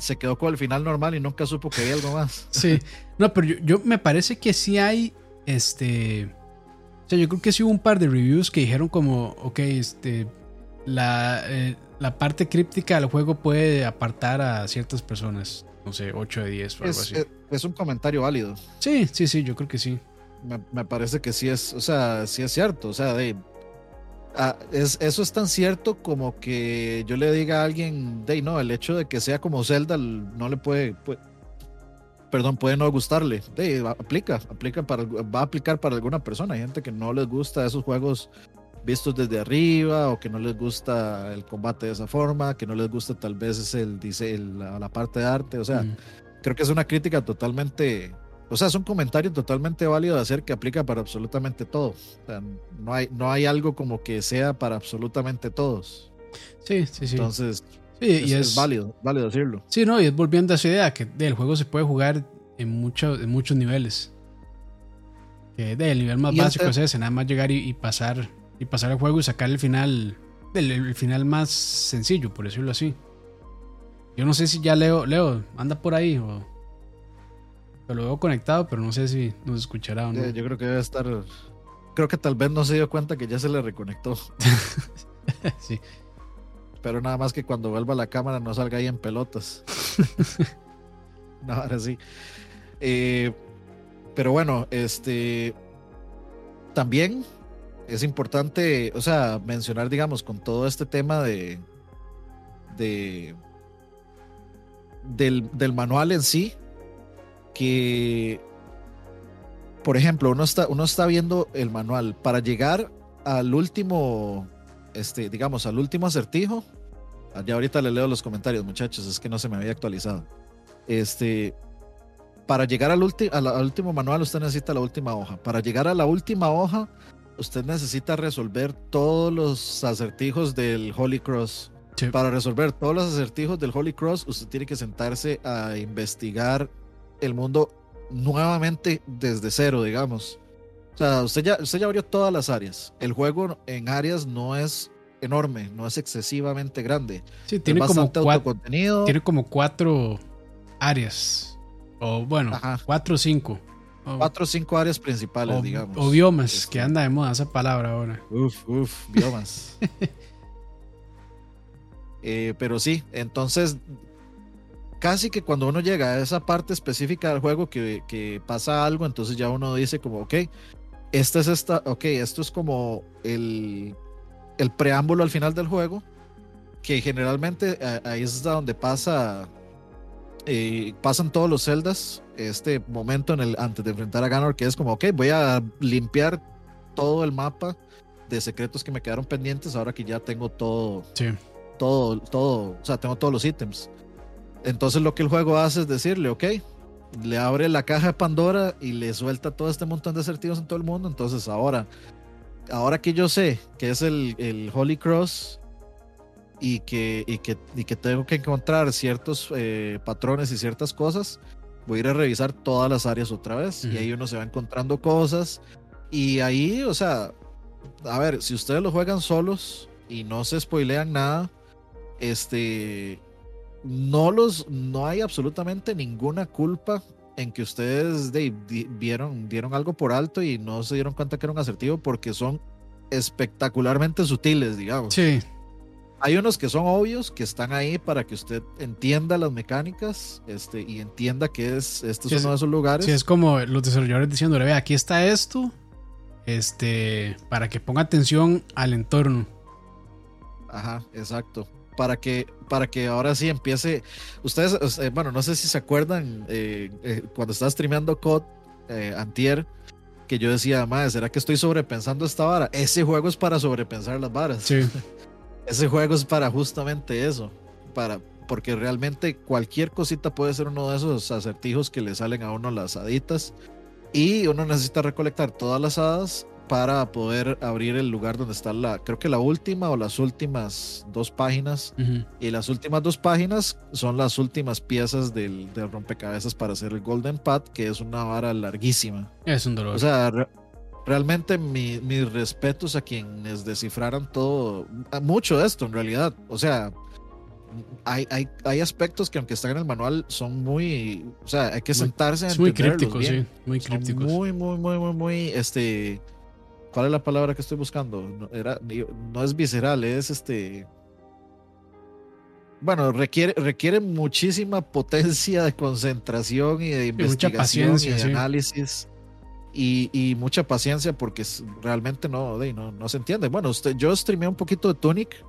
se quedó con el final normal y nunca supo que había algo más. Sí, no, pero yo, me parece que sí hay, este, o sea, yo creo que sí hubo un par de reviews que dijeron como, ok, este, la, eh, la parte críptica del juego puede apartar a ciertas personas, no sé, 8 de 10 o algo así. Eh, es, un comentario válido. Sí, sí, sí, yo creo que sí. Me, me, parece que sí es, o sea, sí es cierto, o sea, de Ah, es, eso es tan cierto como que yo le diga a alguien, de no, el hecho de que sea como Zelda no le puede, perdón, puede no gustarle. De, aplica, aplica para, va a aplicar para alguna persona. Hay gente que no les gusta esos juegos vistos desde arriba o que no les gusta el combate de esa forma, que no les gusta tal vez es el, dice, la, la, parte de arte. O sea, creo que es una crítica totalmente o sea, es un comentario totalmente válido de hacer que aplica para absolutamente todo. O sea, no hay, no hay algo como que sea para absolutamente todos. Sí, sí, sí. Entonces, sí, es, y es, válido, válido decirlo. Sí, no, y es volviendo a esa idea que el juego se puede jugar en, mucho, en muchos niveles. Que el nivel más básico es ese, nada más llegar y, pasar y pasar el juego y sacar el final, el, el, final más sencillo, por decirlo así. Yo no sé si ya Leo, Leo, anda por ahí o lo veo conectado, pero no sé si nos escuchará o no. yo creo que debe estar. Creo que tal vez no se dio cuenta que ya se le reconectó. sí. Pero nada más que cuando vuelva la cámara no salga ahí en pelotas. no, ahora sí. Eh, pero bueno, este. También es importante, o sea, mencionar, digamos, con todo este tema de. de del, del manual en sí, que, por ejemplo, uno está, uno está viendo el manual para llegar al último, este, digamos, al último acertijo. Ah, ya ahorita le leo los comentarios, muchachos, es que no se me había actualizado. Este, para llegar al, al, último manual usted necesita la última hoja. Para llegar a la última hoja, usted necesita resolver todos los acertijos del Holy Cross. Para resolver todos los acertijos del Holy Cross, usted tiene que sentarse a investigar el mundo nuevamente desde cero, digamos. O sea, usted ya, usted ya abrió todas las áreas. El juego en áreas no es enorme, no es excesivamente grande. Sí, tiene como cuatro, Tiene como cuatro áreas. O bueno, cuatro o cinco. cuatro o cinco áreas principales, digamos. O biomas, este, que anda de moda esa palabra ahora. Uf, uf, biomas. Eh, pero sí, entonces casi que cuando uno llega a esa parte específica del juego que, pasa algo, entonces ya uno dice como, ok, esta es esta, ok, esto es como el, el preámbulo al final del juego, que generalmente ahí es donde pasa, eh, pasan todos los celdas, este momento en el, antes de enfrentar a Ganor, que es como, ok, voy a limpiar todo el mapa de secretos que me quedaron pendientes ahora que ya tengo todo. Sí. Todo, todo, o sea, tengo todos los ítems. Entonces lo que el juego hace es decirle, ok, le abre la caja de Pandora y le suelta todo este montón de acertijos en todo el mundo. Entonces ahora, ahora que yo sé que es el, el Holy Cross y que, y que, y que tengo que encontrar ciertos eh, patrones y ciertas cosas, voy a ir a revisar todas las áreas otra vez. Y ahí uno se va encontrando cosas. Y ahí, o sea, a ver, si ustedes lo juegan solos y no se spoilean nada, este, no los, no hay absolutamente ninguna culpa en que ustedes vieron, dieron algo por alto y no se dieron cuenta que era un asertivo porque son espectacularmente sutiles, digamos. Sí. Hay unos que son obvios, que están ahí para que usted entienda las mecánicas este, y entienda que es, este es uno de esos lugares. Sí, es como los desarrolladores diciéndole, ve, aquí está esto, este, para que ponga atención al entorno. Ajá, exacto. Para que, para que ahora sí empiece. Ustedes, eh, bueno, no sé si se acuerdan eh, eh, cuando estaba streameando COD Antier, que yo decía, madre, ¿será que estoy sobrepensando esta vara? Ese juego es para sobrepensar las varas. Sí. Ese juego es para justamente eso. Para, porque realmente cualquier cosita puede ser uno de esos acertijos que le salen a uno las haditas. Y uno necesita recolectar todas las hadas para poder abrir el lugar donde está la, creo que la última o las últimas dos páginas. Y las últimas dos páginas son las últimas piezas del, rompecabezas para hacer el Golden Path, que es una vara larguísima. Es un dolor. O sea, realmente mis respetos a quienes descifraran todo, mucho de esto en realidad. O sea, hay, hay, hay, aspectos que aunque están en el manual son muy, o sea, hay que sentarse muy, muy crípticos, sí, muy crípticos. Muy, muy, muy, muy, muy, este, ¿cuál es la palabra que estoy buscando? No, era, no es visceral, es este, bueno, requiere, requiere muchísima potencia de concentración y de investigación y, de análisis. Y, y, mucha paciencia porque realmente no, no, no se entiende. Bueno, usted, yo streamé un poquito de Tunic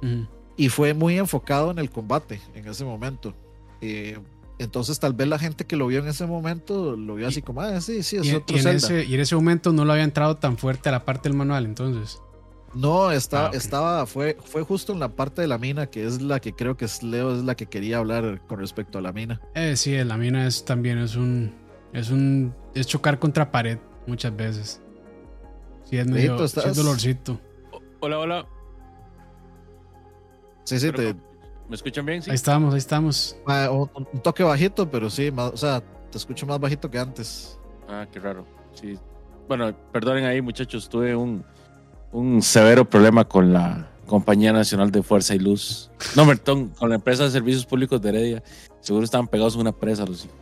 y fue muy enfocado en el combate en ese momento. Eh, entonces tal vez la gente que lo vio en ese momento lo vio así como, ah, sí, sí, es y, otro y en, ese, y en ese momento no lo había entrado tan fuerte a la parte del manual, entonces. No, está, ah, estaba, fue, fue justo en la parte de la mina, que es la que creo que es Leo, es la que quería hablar con respecto a la mina. Eh, sí, la mina es también es un, es un, es chocar contra pared muchas veces. Sí, es medio, sí, es dolorcito. Hola, hola. Sí, sí, te... ¿Me escuchan bien? Ahí estamos, ahí estamos. un, toque bajito, pero sí, o sea, te escucho más bajito que antes. Ah, qué raro. Sí. Bueno, perdonen ahí, muchachos, tuve un, un severo problema con la Compañía Nacional de Fuerza y Luz. No, perdón, con la empresa de servicios públicos de Heredia. Seguro estaban pegados en una presa los hijos.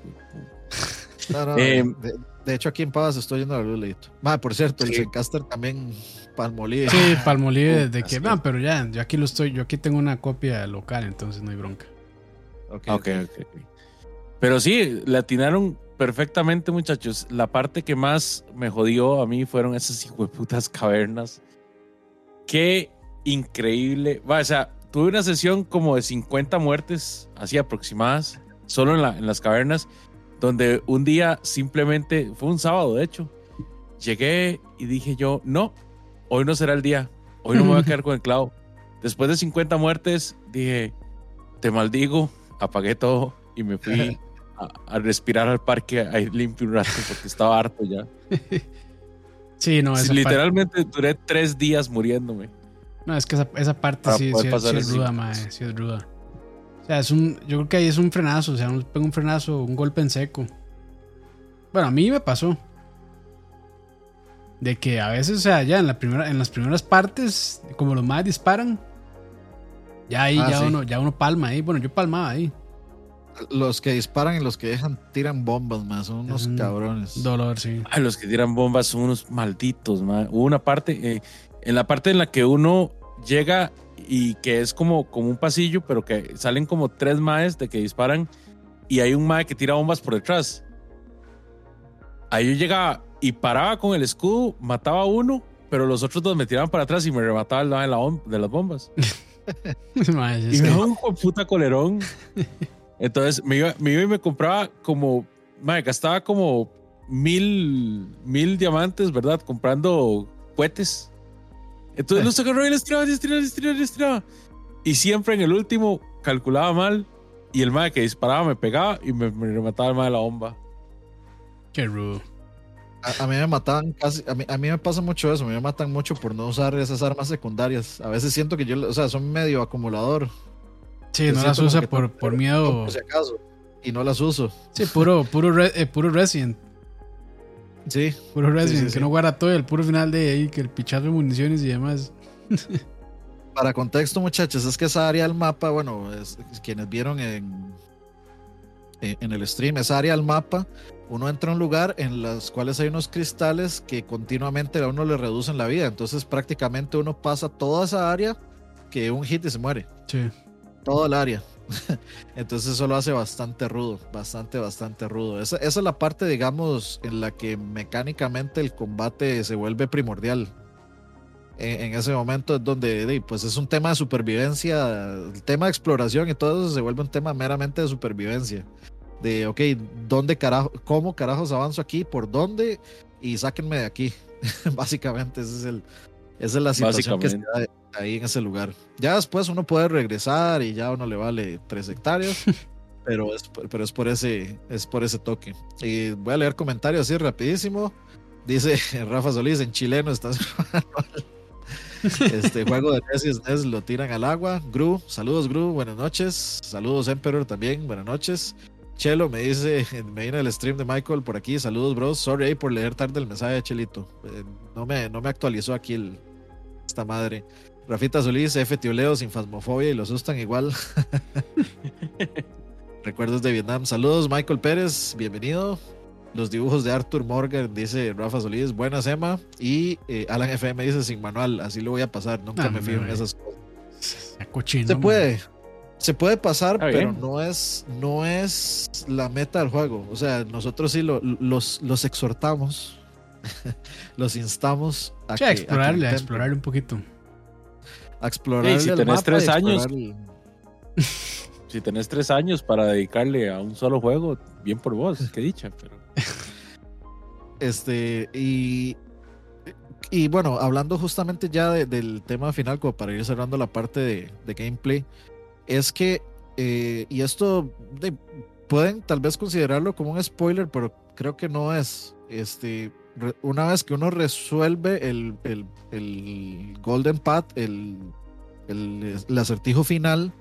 Eh, de, hecho, aquí en Pavas estoy yendo a la luz, Leito. por cierto, el Zencaster también Palmolive. Sí, Palmolive de que, van, pero ya, yo aquí lo estoy, yo aquí tengo una copia local, entonces no hay bronca. Ok, ok, ok. Pero sí, le atinaron perfectamente, muchachos. La parte que más me jodió a mí fueron esas putas cavernas. Qué increíble. Va, o sea, tuve una sesión como de 50 muertes, así aproximadas, solo en, la, en las cavernas, donde un día simplemente, fue un sábado de hecho, llegué y dije yo, no, hoy no será el día, hoy no me voy a quedar con el clavo. Después de 50 muertes, dije, te maldigo, apagué todo y me fui a, respirar al parque a ir limpio un rato porque estaba harto ya. Sí, no, esa Literalmente duré tres días muriéndome. No, es que esa, parte sí, es ruda, mae, sí es ruda. O sea, es un, yo creo que ahí es un frenazo, o sea, un, un frenazo, un golpe en seco. Bueno, a mí me pasó de que a veces, o sea, ya en, la primera, en las primeras partes, como los más disparan, ya ahí ah, ya, uno, ya uno palma ahí. Bueno, yo palmaba ahí. Los que disparan y los que dejan tiran bombas, más son unos cabrones. Dolor, sí. Ay, los que tiran bombas son unos malditos, más. Hubo una parte, eh, en la parte en la que uno llega y que es como, como un pasillo, pero que salen como tres maes de que disparan y hay un mae que tira bombas por detrás. Ahí yo llegaba y paraba con el escudo, mataba a uno, pero los otros dos me tiraban para atrás y me remataba el de, de las bombas. y me un puta colerón. Entonces me iba, me y me compraba como, madre, gastaba como mil, mil diamantes, ¿verdad? Comprando cohetes. Entonces los agarró y les tiraba, les tiraba, les tiraba, les tiraba. Y siempre en el último calculaba mal y el madre que disparaba me pegaba y me, remataba el madre de la bomba. Qué rudo. A, mí me mataban casi, a mí, a mí, me pasa mucho eso, a mí me matan mucho por no usar esas armas secundarias. A veces siento que yo, o sea, son medio acumulador. Sí, no las usa por, por miedo. Por si acaso. y no las uso. Sí, puro, puro, eh, puro Resident. Sí. Puro Resident, que no guarda todo, el puro final de ahí, que el pichazo de municiones y demás. Para contexto, muchachos, es que esa área del mapa, bueno, quienes vieron en, en el stream, esa área del mapa, uno entra a un lugar en los cuales hay unos cristales que continuamente a uno le reducen la vida. Entonces, prácticamente uno pasa toda esa área que un hit y se muere. Sí. Todo el área. Entonces eso lo hace bastante rudo, bastante, bastante rudo. Esa, esa, es la parte, digamos, en la que mecánicamente el combate se vuelve primordial. En, ese momento es donde, pues es un tema de supervivencia, el tema de exploración y todo eso se vuelve un tema meramente de supervivencia. De, ok, ¿dónde carajo, cómo carajos avanzo aquí? ¿Por dónde? Y sáquenme de aquí. Básicamente, ese es el, esa es la situación que se da ahí en ese lugar. Ya después uno puede regresar y ya uno le vale tres hectáreas. pero es, pero es por ese es por ese toque. Y voy a leer comentarios así rapidísimo. Dice Rafa Solís en chileno está este juego de NES lo tiran al agua. Gru, saludos Gru, buenas noches. Saludos Emperor también, buenas noches. Chelo me dice, me viene el stream de Michael por aquí. Saludos, bros. Sorry por leer tarde el mensaje de Chelito. Eh, no, me, no me actualizó aquí el, esta madre. Rafita Solís, F. Tioleo, sin fasmofobia y lo asustan igual. Recuerdos de Vietnam. Saludos, Michael Pérez, bienvenido. Los dibujos de Arthur Morgan, dice Rafa Solís, buenas Emma. Y eh, Alan FM dice sin manual, así lo voy a pasar, nunca ah, me fijo en esas cosas. Se puede, se puede pasar, pero no es, no es la meta del juego. O sea, nosotros sí los, los exhortamos, los instamos a, que, a explorarle, a explorar un poquito a explorar. si tenés tres años. si tenés tres años para dedicarle a un solo juego, bien por vos, que dicha, pero. Este, y. Y bueno, hablando justamente ya del tema final, como para ir cerrando la parte de, gameplay, es que, eh, y esto pueden tal vez considerarlo como un spoiler, pero creo que no es. Este, una vez que uno resuelve el, Golden Path, el, el, acertijo final,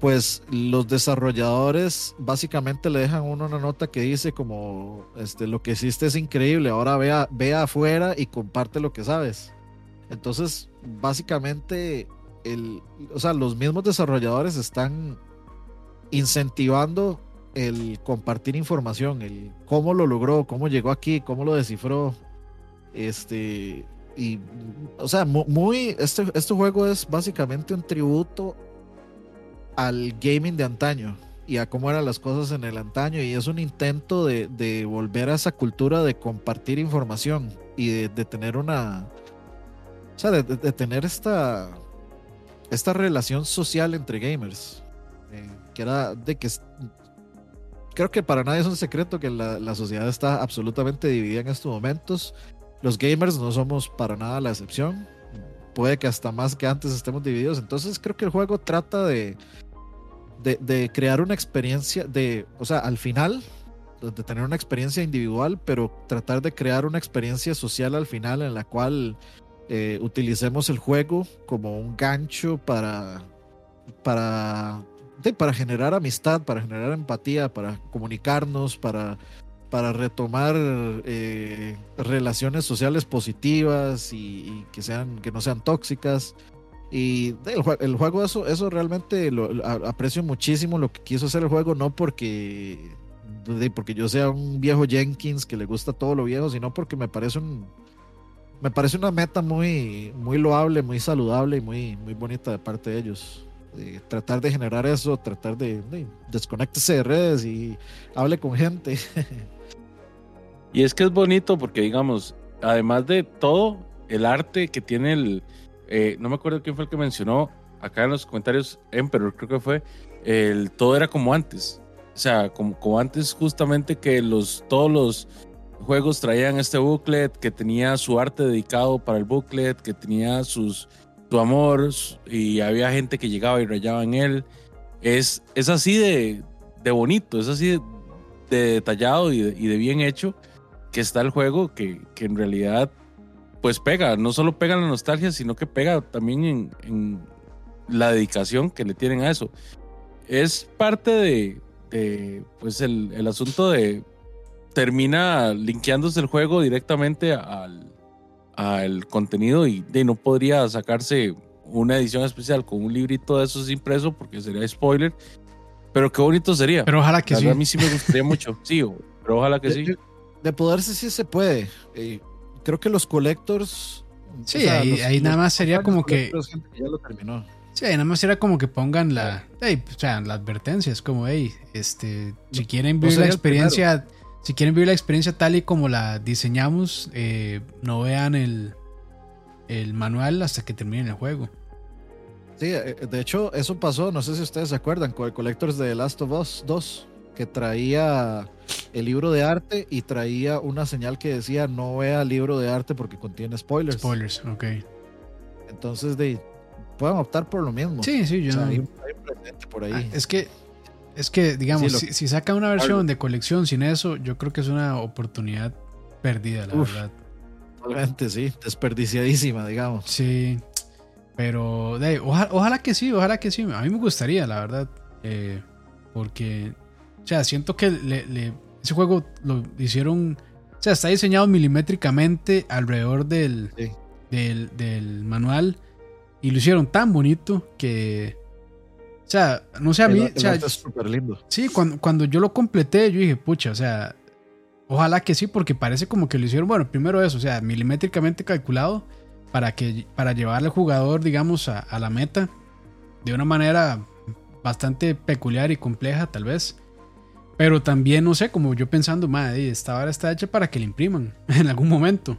pues los desarrolladores básicamente le dejan uno una nota que dice como este, lo que hiciste es increíble, ahora vea, vea afuera y comparte lo que sabes. Entonces, básicamente, el, o sea, los mismos desarrolladores están incentivando el compartir información, el cómo lo logró, cómo llegó aquí, cómo lo descifró. Este, y, o sea, muy, este, este juego es básicamente un tributo al gaming de antaño y a cómo eran las cosas en el antaño y es un intento de, volver a esa cultura de compartir información y de, tener una, o sea, de, tener esta, esta relación social entre gamers. Eh, que era de que creo que para nadie es un secreto que la, sociedad está absolutamente dividida en estos momentos. Los gamers no somos para nada la excepción. Puede que hasta más que antes estemos divididos. Entonces creo que el juego trata de, de, crear una experiencia, de, o sea, al final, de tener una experiencia individual, pero tratar de crear una experiencia social al final en la cual eh, utilicemos el juego como un gancho para, para para generar amistad, para generar empatía, para comunicarnos, para, para retomar eh, relaciones sociales positivas y, que, sean, que no sean tóxicas. Y el, juego, eso, eso realmente lo, aprecio muchísimo lo que quiso hacer el juego, no porque, porque yo sea un viejo Jenkins que le gusta todo lo viejo, sino porque me parece un, me parece una meta muy, muy loable, muy saludable y muy, muy bonita de parte de ellos tratar de generar eso, tratar de, de desconectarse de redes y hable con gente. y es que es bonito porque, digamos, además de todo, el arte que tiene el. Eh, no me acuerdo quién fue el que mencionó acá en los comentarios, Emperor, creo que fue. El todo era como antes. O sea, como, como antes, justamente que los, todos los juegos traían este booklet, que tenía su arte dedicado para el booklet, que tenía sus tu amor y había gente que llegaba y rayaba en él. Es, es así de, de bonito, es así de, detallado y de, bien hecho que está el juego que, que, en realidad pues pega, no solo pega la nostalgia, sino que pega también en, en la dedicación que le tienen a eso. Es parte de, pues el, el, asunto de termina linkeándose el juego directamente al, al contenido y de no podría sacarse una edición especial con un librito de esos impreso porque sería spoiler. Pero qué bonito sería. Pero ojalá que sí. A mí sí me gustaría mucho. Sí, pero ojalá que sí. De poderse sí se puede. Eh, creo que los collectors. Sí, ahí, nada más sería como que. ya lo terminó. Sí, ahí nada más sería como que pongan la. o sea, la advertencia. Es como, hey, este, si quieren vivir la experiencia. Si quieren vivir la experiencia tal y como la diseñamos, eh, no vean el, el manual hasta que terminen el juego. Sí, eh, de hecho, eso pasó, no sé si ustedes se acuerdan, con el Collectors de Last of Us 2, que traía el libro de arte y traía una señal que decía no vea libro de arte porque contiene spoilers. Spoilers, ok. Entonces, de, pueden optar por lo mismo. Sí, sí, yo hay, por ahí. Ah, es que es que, digamos, si, si, saca una versión de colección sin eso, yo creo que es una oportunidad perdida, la verdad. Totalmente, sí, desperdiciadísima, digamos. Sí, pero ojalá, que sí, ojalá que sí. A mí me gustaría, la verdad, eh, porque, o sea, siento que ese juego lo hicieron, o sea, está diseñado milimétricamente alrededor del, del, del manual y lo hicieron tan bonito que o sea, no sé a mí. o sea, es súper lindo. Sí, cuando, cuando yo lo completé, yo dije, pucha, o sea, ojalá que sí, porque parece como que lo hicieron, bueno, primero eso, o sea, milimétricamente calculado para, que, para llevarle al jugador, digamos, a, a la meta de una manera bastante peculiar y compleja, tal vez. Pero también, no sé, como yo pensando, madre, esta vara está hecha para que la impriman en algún momento.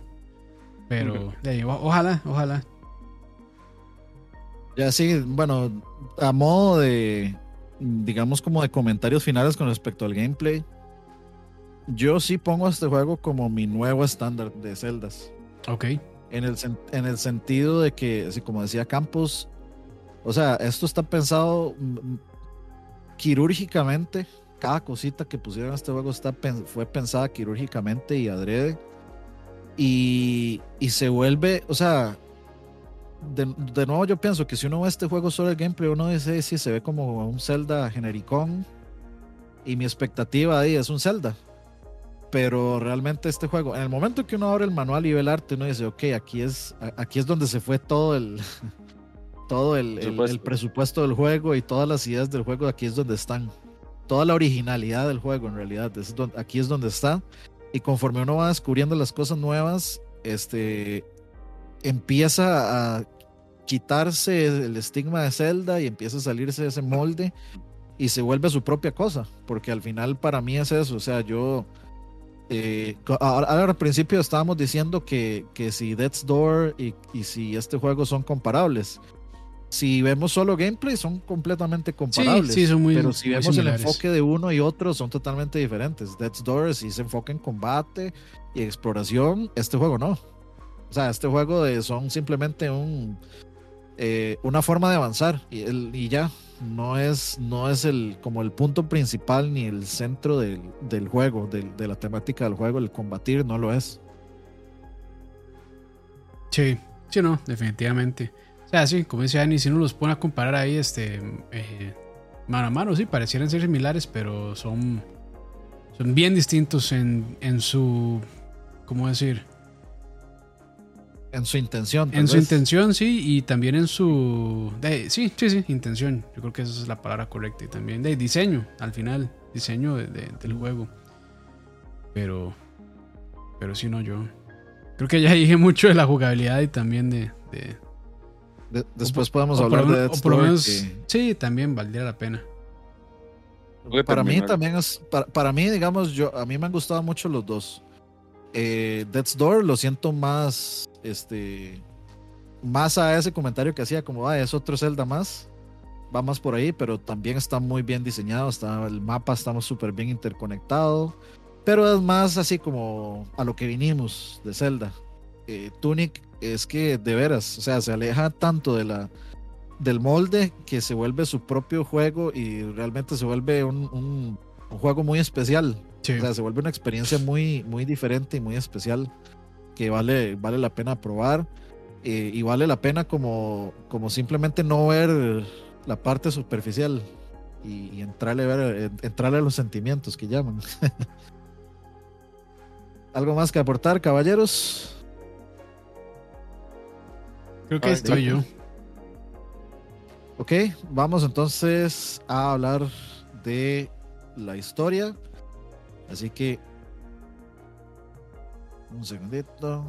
Pero, ojalá, ojalá. Ya sí, bueno, a modo de, digamos como de comentarios finales con respecto al gameplay, yo sí pongo a este juego como mi nuevo estándar de celdas. Ok. En el, en el sentido de que, así como decía Campos, o sea, esto está pensado mm, quirúrgicamente. Cada cosita que pusieron en este juego está, fue pensada quirúrgicamente y adrede. Y, y se vuelve, o sea, de, nuevo yo pienso que si uno ve este juego solo el gameplay, uno dice si se ve como un Zelda genericón y mi expectativa ahí es un Zelda. Pero realmente este juego, en el momento que uno abre el manual y ve el arte, uno dice, ok, aquí es, aquí es donde se fue todo el todo el, el, presupuesto del juego y todas las ideas del juego, aquí es donde están. Toda la originalidad del juego, en realidad, es donde, aquí es donde está. Y conforme uno va descubriendo las cosas nuevas, este, empieza a quitarse el estigma de Zelda y empieza a salirse de ese molde y se vuelve su propia cosa, porque al final para mí es eso, o sea, yo... Eh, ahora, al principio estábamos diciendo que, que si Death's Door y, y, si este juego son comparables. Si vemos solo gameplay son completamente comparables. Sí, son muy, pero si vemos el enfoque de uno y otro son totalmente diferentes. Death's Door si se enfoca en combate y exploración, este juego no. O sea, este juego de, son simplemente un, eh, una forma de avanzar y, el, y ya. No es, no es el, como el punto principal ni el centro del, del juego, del, de la temática del juego, el combatir, no lo es. Sí, sí, no, definitivamente. O sea, sí, como decía Ani, si uno los pone a comparar ahí, este, eh, mano a mano, sí, parecieran ser similares, pero son, son bien distintos en, en su, ¿cómo decir? En su intención. En su intención, sí, y también en su... sí, sí, sí, intención. Yo creo que esa es la palabra correcta. Y también de diseño, al final, diseño del juego. Pero... Pero sí, no, yo... Creo que ya dije mucho de la jugabilidad y también de... después podemos hablar de o por lo menos, Sí, también valdría la pena. Para mí también es... Para, para mí, digamos, yo a mí me han gustado mucho los dos eh, Death's Door lo siento más, este, más a ese comentario que hacía, como, ah, es otro Zelda más, va más por ahí, pero también está muy bien diseñado, está, el mapa está súper bien interconectado, pero es más así como a lo que vinimos de Zelda. Eh, Tunic es que de veras, o sea, se aleja tanto de la del molde que se vuelve su propio juego y realmente se vuelve un juego muy especial. O sea, se vuelve una experiencia muy, muy diferente y muy especial que vale, vale la pena probar eh, y vale la pena como, como simplemente no ver la parte superficial. y, entrarle, a ver, entrarle a los sentimientos que llaman. ¿Algo más que aportar, caballeros? Creo que estoy yo. Ok, vamos entonces a hablar de la historia. Así que un segundito.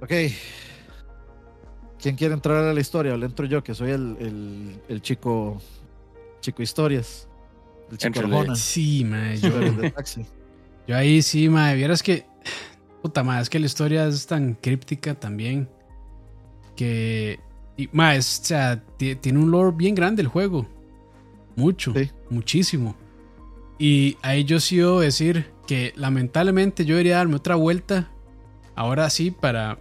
Ok. ¿Quién quiere entrar a la historia? O le entro yo, que soy el, el, chico chico historias. El chico Arjona. Sí, mae. Yo, yo, ahí sí, mae. Vieras que. Puta madre, es que la historia es tan críptica también. Que. Y, mae, o sea, tiene un lore bien grande el juego. Mucho. Muchísimo. Y ahí yo sí debo decir que lamentablemente yo debería darme otra vuelta. Ahora sí, para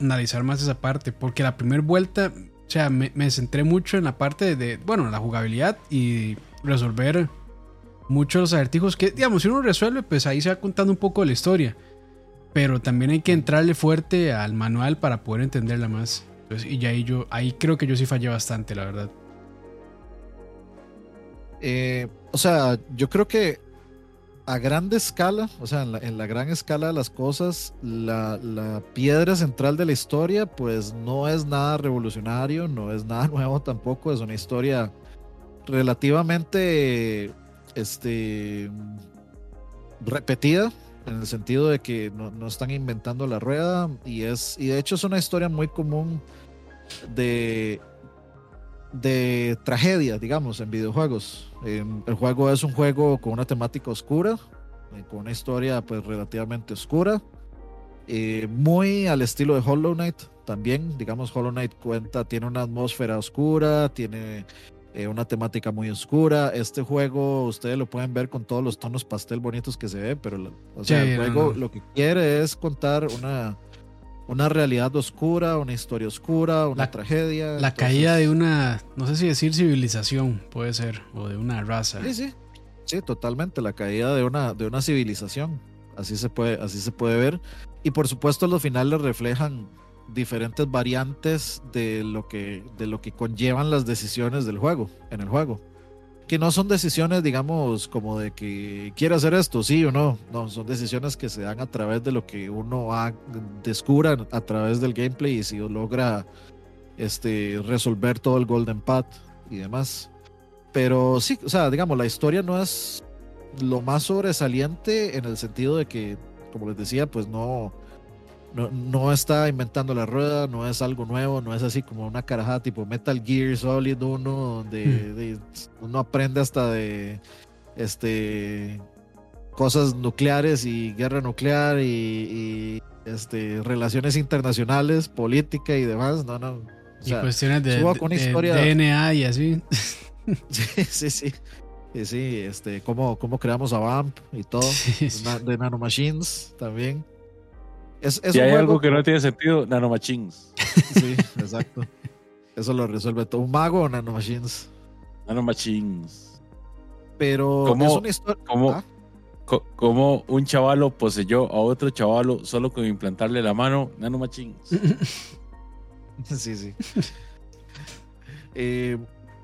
analizar más esa parte, porque la primera vuelta, o sea, me, centré mucho en la parte de, bueno, la jugabilidad y resolver muchos los acertijos que, digamos, si uno resuelve, pues ahí se va contando un poco de la historia. Pero también hay que entrarle fuerte al manual para poder entenderla más. Y ahí yo, ahí creo que yo sí fallé bastante, la verdad. Eh, o sea, yo creo que a grande escala, o sea, en la, gran escala de las cosas, la, piedra central de la historia, pues no es nada revolucionario, no es nada nuevo tampoco, es una historia relativamente este, repetida, en el sentido de que no, no, están inventando la rueda, y, es, y de hecho es una historia muy común de de tragedia, digamos, en videojuegos. Em, el juego es un juego con una temática oscura, eh, con una historia pues relativamente oscura, eh, muy al estilo de Hollow Knight también, digamos, Hollow Knight cuenta, tiene una atmósfera oscura, tiene eh, una temática muy oscura. Este juego ustedes lo pueden ver con todos los tonos pastel bonitos que se ve, pero o sea, el juego lo que quiere es contar una una realidad oscura, una historia oscura, una tragedia. La caída de una, no sé si decir civilización, puede ser, o de una raza. Sí, sí, sí, totalmente, la caída de una, de una civilización. Así se puede, así se puede ver. Y por supuesto los finales reflejan diferentes variantes de lo que, de lo que conllevan las decisiones del juego, en el juego que no son decisiones, digamos, como de que quiere hacer esto, sí o no. No, son decisiones que se dan a través de lo que uno descubra a través del gameplay y si logra este, resolver todo el Golden Path y demás. Pero sí, o sea, digamos, la historia no es lo más sobresaliente en el sentido de que, como les decía, pues no no, está inventando la rueda, no es algo nuevo, no es así como una carajada tipo Metal Gear Solid 1, donde hmm. uno aprende hasta de este cosas nucleares y guerra nuclear y, este relaciones internacionales, política y demás. No, no. y cuestiones de, DNA y así. sí, sí, sí. Sí, este, cómo, cómo creamos a VAMP y todo. De nanomachines también. Es, si hay algo que no tiene sentido, nanomachines. Sí, exacto. Eso lo resuelve todo. ¿Un mago o nanomachines? Nanomachines. Pero ¿Cómo, es una historia. ¿Ah? como un chavalo poseyó a otro chavalo solo con implantarle la mano, nanomachines. sí, sí. Eh,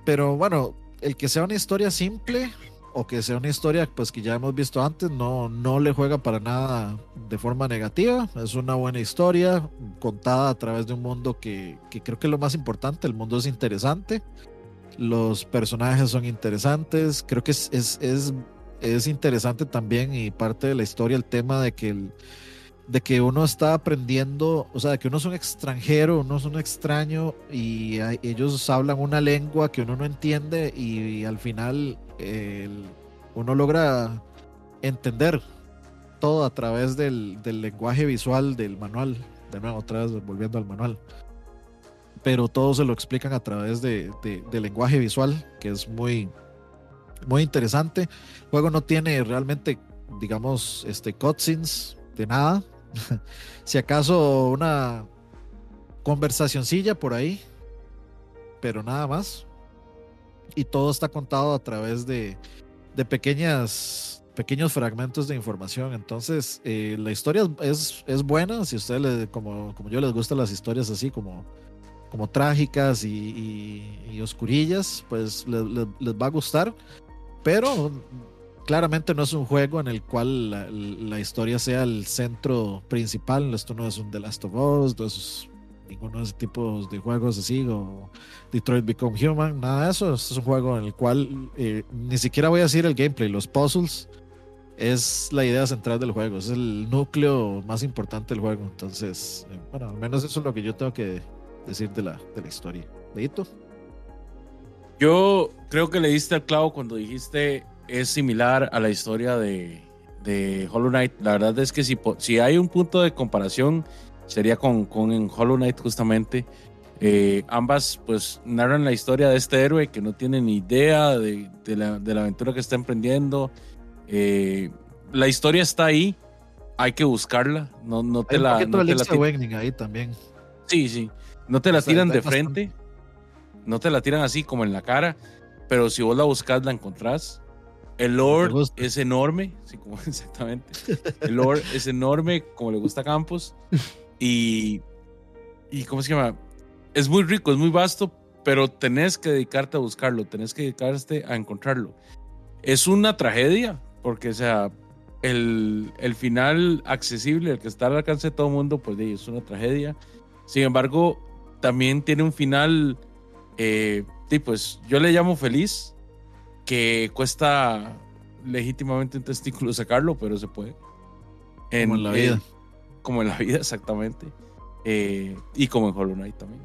pero bueno, el que sea una historia simple, o que sea una historia pues que ya hemos visto antes, no, no le juega para nada de forma negativa. Es una buena historia contada a través de un mundo que, que creo que es lo más importante. El mundo es interesante, los personajes son interesantes. Creo que es, es, es, es interesante también y parte de la historia el tema de que el, de que uno está aprendiendo, o sea, de que uno es un extranjero, uno es un extraño y ellos hablan una lengua que uno no entiende y, al final uno logra entender todo a través del, lenguaje visual del manual. De nuevo, otra vez volviendo al manual. Pero todo se lo explican a través de, del lenguaje visual, que es muy, muy interesante. El juego no tiene realmente, digamos, este, cutscenes de nada. si acaso una conversacioncilla por ahí, pero nada más. Y todo está contado a través de, de pequeñas pequeños fragmentos de información. Entonces, eh, la historia es, es buena. Si ustedes, como, como yo, les gustan las historias así como, como trágicas y, oscurillas, pues les, va a gustar. Pero claramente no es un juego en el cual la, historia sea el centro principal. Esto no es un The Last of Us, no es ninguno de esos tipos de juegos así, o Detroit Become Human, nada de eso. es un juego en el cual eh, ni siquiera voy a decir el gameplay, los puzzles es la idea central del juego, es el núcleo más importante del juego. Entonces, eh, bueno, al menos eso es lo que yo tengo que decir de la, de la historia. ¿Leíto? Yo creo que le diste al clavo cuando dijiste es similar a la historia de, de Hollow Knight. La verdad es que si, si hay un punto de comparación, sería con, con en Hollow Knight justamente. Eh, ambas pues narran la historia de este héroe que no tiene ni idea de, de, la, de la, aventura que está emprendiendo. Eh, la historia está ahí, hay que buscarla. No, no te la. No te la ahí también. Sí, sí. No te la tiran de frente. No te la tiran así como en la cara. Pero si vos la buscas, la encontrás. El Lord es enorme, sí, como, exactamente. El Lord es enorme, como le gusta a Campos. Y, y, ¿cómo se llama? Es muy rico, es muy vasto, pero tenés que dedicarte a buscarlo, tenés que dedicarte a encontrarlo. Es una tragedia, porque, o sea, el, el final accesible, el que está al alcance de todo el mundo, pues es una tragedia. Sin embargo, también tiene un final, eh, pues yo le llamo feliz, que cuesta legítimamente un testículo sacarlo, pero se puede. como en la vida como en la vida exactamente. Eh, y como en Hollow Knight también.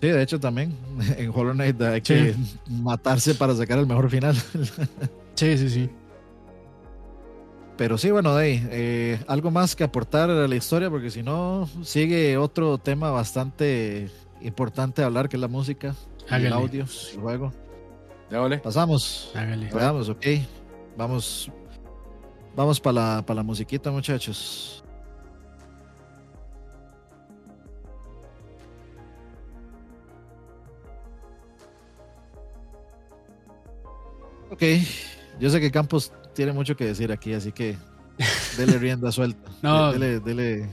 Sí, de hecho también en Hollow Knight hay que matarse para sacar el mejor final. sí, sí, sí. Pero sí, bueno, de ahí, eh, algo más que aportar a la historia, porque si no, sigue otro tema bastante importante a hablar, que es la música, el audio, el juego. Pasamos. Hágale. Vamos, ok. Vamos Vamos para la, la musiquita, muchachos. Ok, yo sé que Campos tiene mucho que decir aquí, así que dele rienda suelta. No, dele, dele.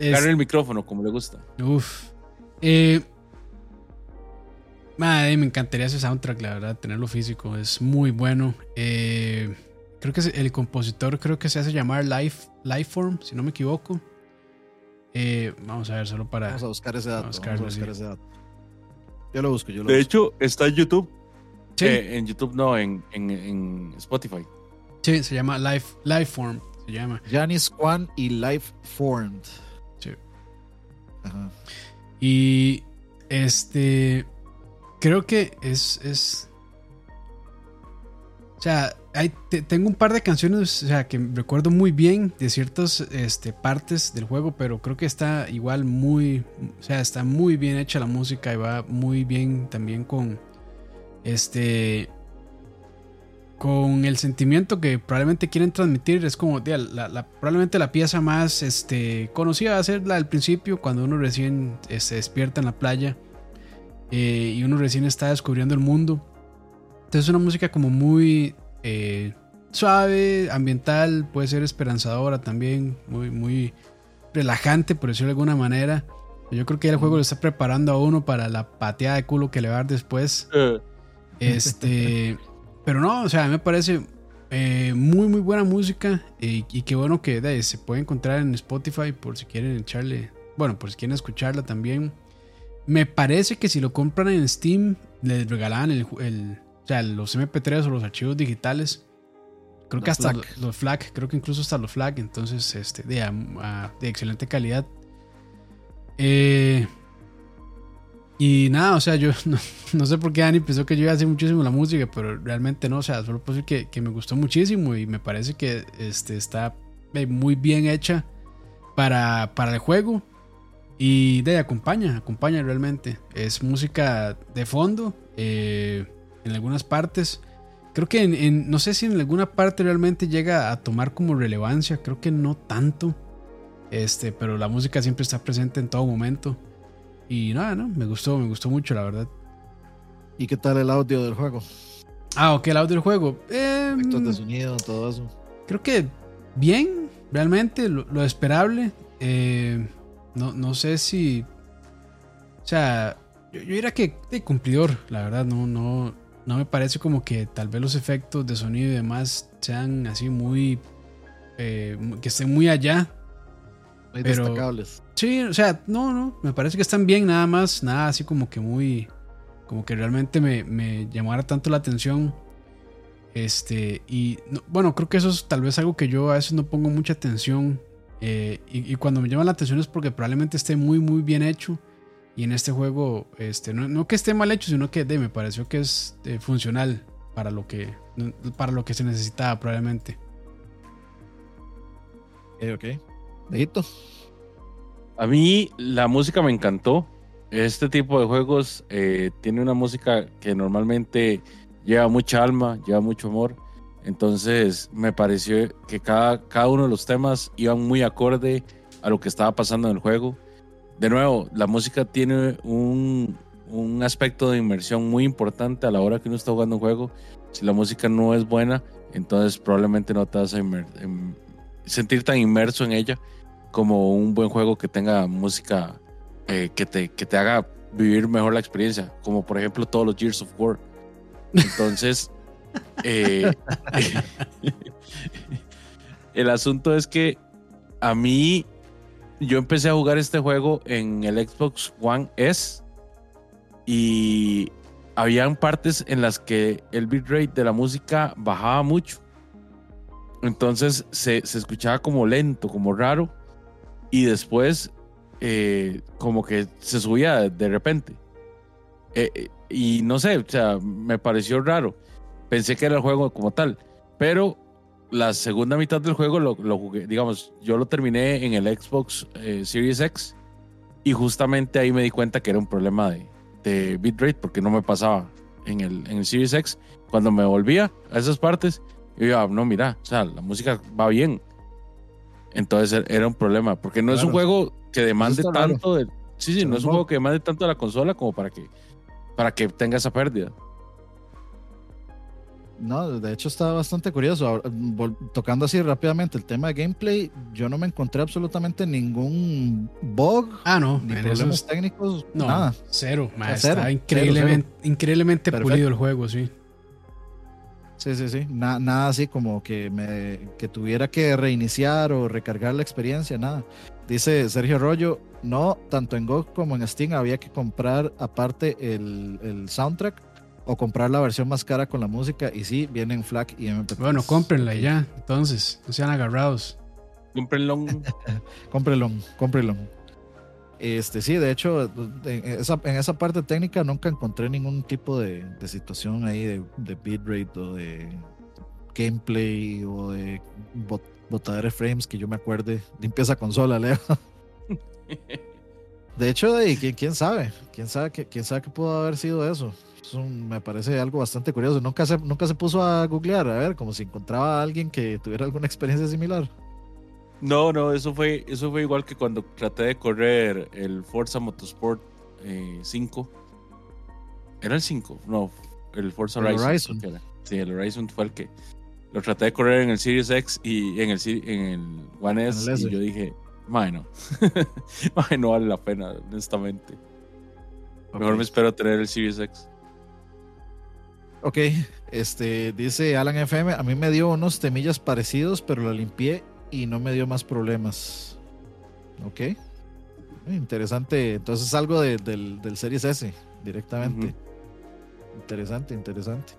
el micrófono como le gusta. Uf. Eh, madre, me encantaría ese soundtrack, la verdad, tenerlo físico. Es muy bueno. Eh, Creo que el compositor creo que se hace llamar Life, Lifeform, si no me equivoco. Eh, vamos a ver, solo para. Vamos a buscar ese dato. Vamos a buscar ese dato. Yo lo busco, yo lo De hecho, está en YouTube. Sí. Eh, en YouTube no, en, en, Spotify. Sí, se llama Life, Lifeform. Se llama. Janis Kwan y Lifeformed. Sí. Ajá. Y este. Creo que es. es o sea, tengo un par de canciones, o sea, que recuerdo muy bien de ciertas este, partes del juego, pero creo que está igual muy, o sea, está muy bien hecha la música y va muy bien también con, este, con el sentimiento que probablemente quieren transmitir. Es como, la, probablemente la pieza más, este, conocida va a ser la del principio, cuando uno recién se este, despierta en la playa eh, y uno recién está descubriendo el mundo. Entonces es una música como muy eh, suave, ambiental, puede ser esperanzadora también, muy, muy relajante, por decirlo de alguna manera. Yo creo que el juego lo está preparando a uno para la pateada de culo que le va a dar después. Este, pero no, o sea, me parece eh, muy, muy buena música y, qué bueno que se puede encontrar en Spotify por si quieren echarle, bueno, por si quieren escucharla también. Me parece que si lo compran en Steam, les regalan el, o sea, los MP3 o los archivos digitales. Creo que hasta los FLAC, creo que incluso hasta los FLAC, entonces este, de, de excelente calidad. Eh, y nada, o sea, yo no, sé por qué Dani pensó que yo iba a hacer muchísimo la música, pero realmente no, o sea, solo puedo decir que, que me gustó muchísimo y me parece que este, está eh, muy bien hecha para, para el juego. Y de acompaña, acompaña realmente. Es música de fondo. Eh, en algunas partes. Creo que en, no sé si en alguna parte realmente llega a tomar como relevancia, creo que no tanto. Este, pero la música siempre está presente en todo momento. Y nada, no, me gustó, me gustó mucho, la verdad. ¿Y qué tal el audio del juego? Ah, ok, el audio del juego. Eh, de sonido, todo eso. Creo que bien, realmente, lo, esperable. Eh, no, no sé si. O sea, yo, diría que de cumplidor, la verdad, no, no, no me parece como que tal vez los efectos de sonido y demás sean así muy. Eh, que estén muy allá. Muy destacables. Sí, o sea, no, no, me parece que están bien, nada más, nada así como que muy. Como que realmente me, me llamara tanto la atención. Este, y bueno, creo que eso es tal vez algo que yo a veces no pongo mucha atención. Eh, y, cuando me llama la atención es porque probablemente esté muy, muy bien hecho. Y en este juego, este, no, que esté mal hecho, sino que me pareció que es eh, funcional para lo que, para lo que se necesitaba probablemente. Ok, ok. Dejito. A mí la música me encantó. Este tipo de juegos eh, tiene una música que normalmente lleva mucha alma, lleva mucho amor. Entonces me pareció que cada, cada uno de los temas iban muy acorde a lo que estaba pasando en el juego. De nuevo, la música tiene un, un aspecto de inmersión muy importante a la hora que uno está jugando un juego. Si la música no es buena, entonces probablemente no te vas a em, sentir tan inmerso en ella como un buen juego que tenga música eh, que, te, que te haga vivir mejor la experiencia, como por ejemplo todos los Gears of War. Entonces, eh, el asunto es que a mí, yo empecé a jugar este juego en el Xbox One S y habían partes en las que el bitrate de la música bajaba mucho. Entonces se, escuchaba como lento, como raro. Y después eh, como que se subía de repente. Eh, y no sé, o sea, me pareció raro. Pensé que era el juego como tal. Pero la segunda mitad del juego lo, jugué, digamos, yo lo terminé en el Xbox eh, Series X. Y justamente ahí me di cuenta que era un problema de, de bitrate porque no me pasaba en el, en el Series X. Cuando me volvía a esas partes, yo iba, no, mira, o sea, la música va bien. Entonces er, era un problema, porque no es un juego que demande tanto de, sí, sí, no es un juego que demande tanto de la consola como para que para que tenga esa pérdida. No, de hecho está bastante curioso. Tocando así rápidamente el tema de gameplay, yo no me encontré absolutamente ningún bug. Ah, no, ni problemas técnicos, no, nada. Cero, está increíblemente, increíblemente pulido el juego, sí. Sí, sí, sí. nada así como que me que tuviera que reiniciar o recargar la experiencia, nada. Dice Sergio Rollo, no, tanto en GOG como en Steam había que comprar aparte el, el soundtrack o comprar la versión más cara con la música y sí, vienen FLAC y MP3. Bueno, cómprenla ya, entonces, no sean agarrados. Cómprenlo. cómprenlo, cómprenlo. Este, sí, de hecho, en esa, en esa parte técnica nunca encontré ningún tipo de, de situación ahí de, de bitrate o de gameplay o de bot, botadera frames que yo me acuerde. Limpieza consola, Leo. De hecho, ¿quién, quién sabe? ¿Quién sabe, que, quién sabe qué pudo haber sido eso? Me parece algo bastante curioso. Nunca se, nunca se puso a googlear, a ver, como si encontraba a alguien que tuviera alguna experiencia similar. No, no, eso fue, eso fue igual que cuando traté de correr el Forza Motorsport 5. Eh, ¿Era el 5? No, el Forza Horizon. Sí, el Horizon fue el que lo traté de correr en el Series X y en el, en el One S. y yo dije, bueno, no vale la pena, honestamente. Mejor me espero tener el Series X. Ok, este dice Alan FM, a mí me dio unos temillas parecidos, pero lo limpié y no me dio más problemas. Ok. Interesante. Entonces algo del, del Series S directamente. Interesante, interesante.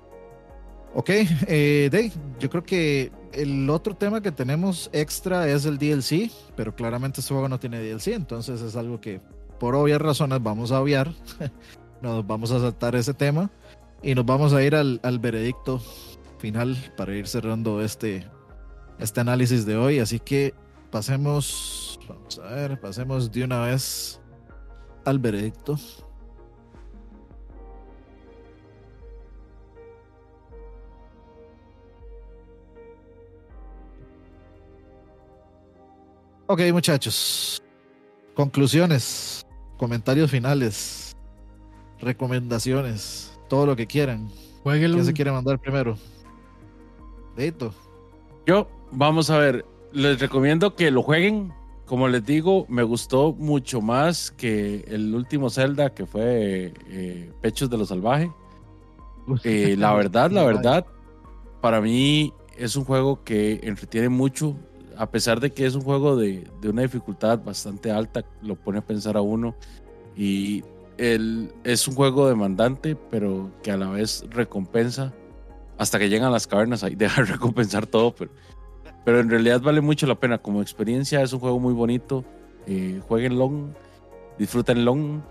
Ok, eh, Dave, yo creo que el otro tema que tenemos extra es el DLC, pero claramente este juego no tiene DLC, entonces es algo que por obvias razones vamos a obviar, nos vamos a saltar ese tema y nos vamos a ir al, veredicto final para ir cerrando este, este análisis de hoy, así que pasemos, vamos a ver, pasemos de una vez al veredicto. Ok, muchachos. Conclusiones, comentarios finales, recomendaciones, todo lo que quieran. Jueguenlo. ¿Quién se quiere mandar primero? Deito. Yo, vamos a ver, les recomiendo que lo jueguen. Como les digo, me gustó mucho más que el último Zelda, que fue eh, Pechos de lo Salvaje. Eh, la verdad, la verdad, para mí es un juego que entretiene mucho, a pesar de que es un juego de, de una dificultad bastante alta, lo pone a pensar a uno. Y es un juego demandante, pero que a la vez recompensa hasta que llegan las cavernas, ahí deja de recompensar todo, pero, en realidad vale mucho la pena. Como experiencia es un juego muy bonito. Eh, long disfruten long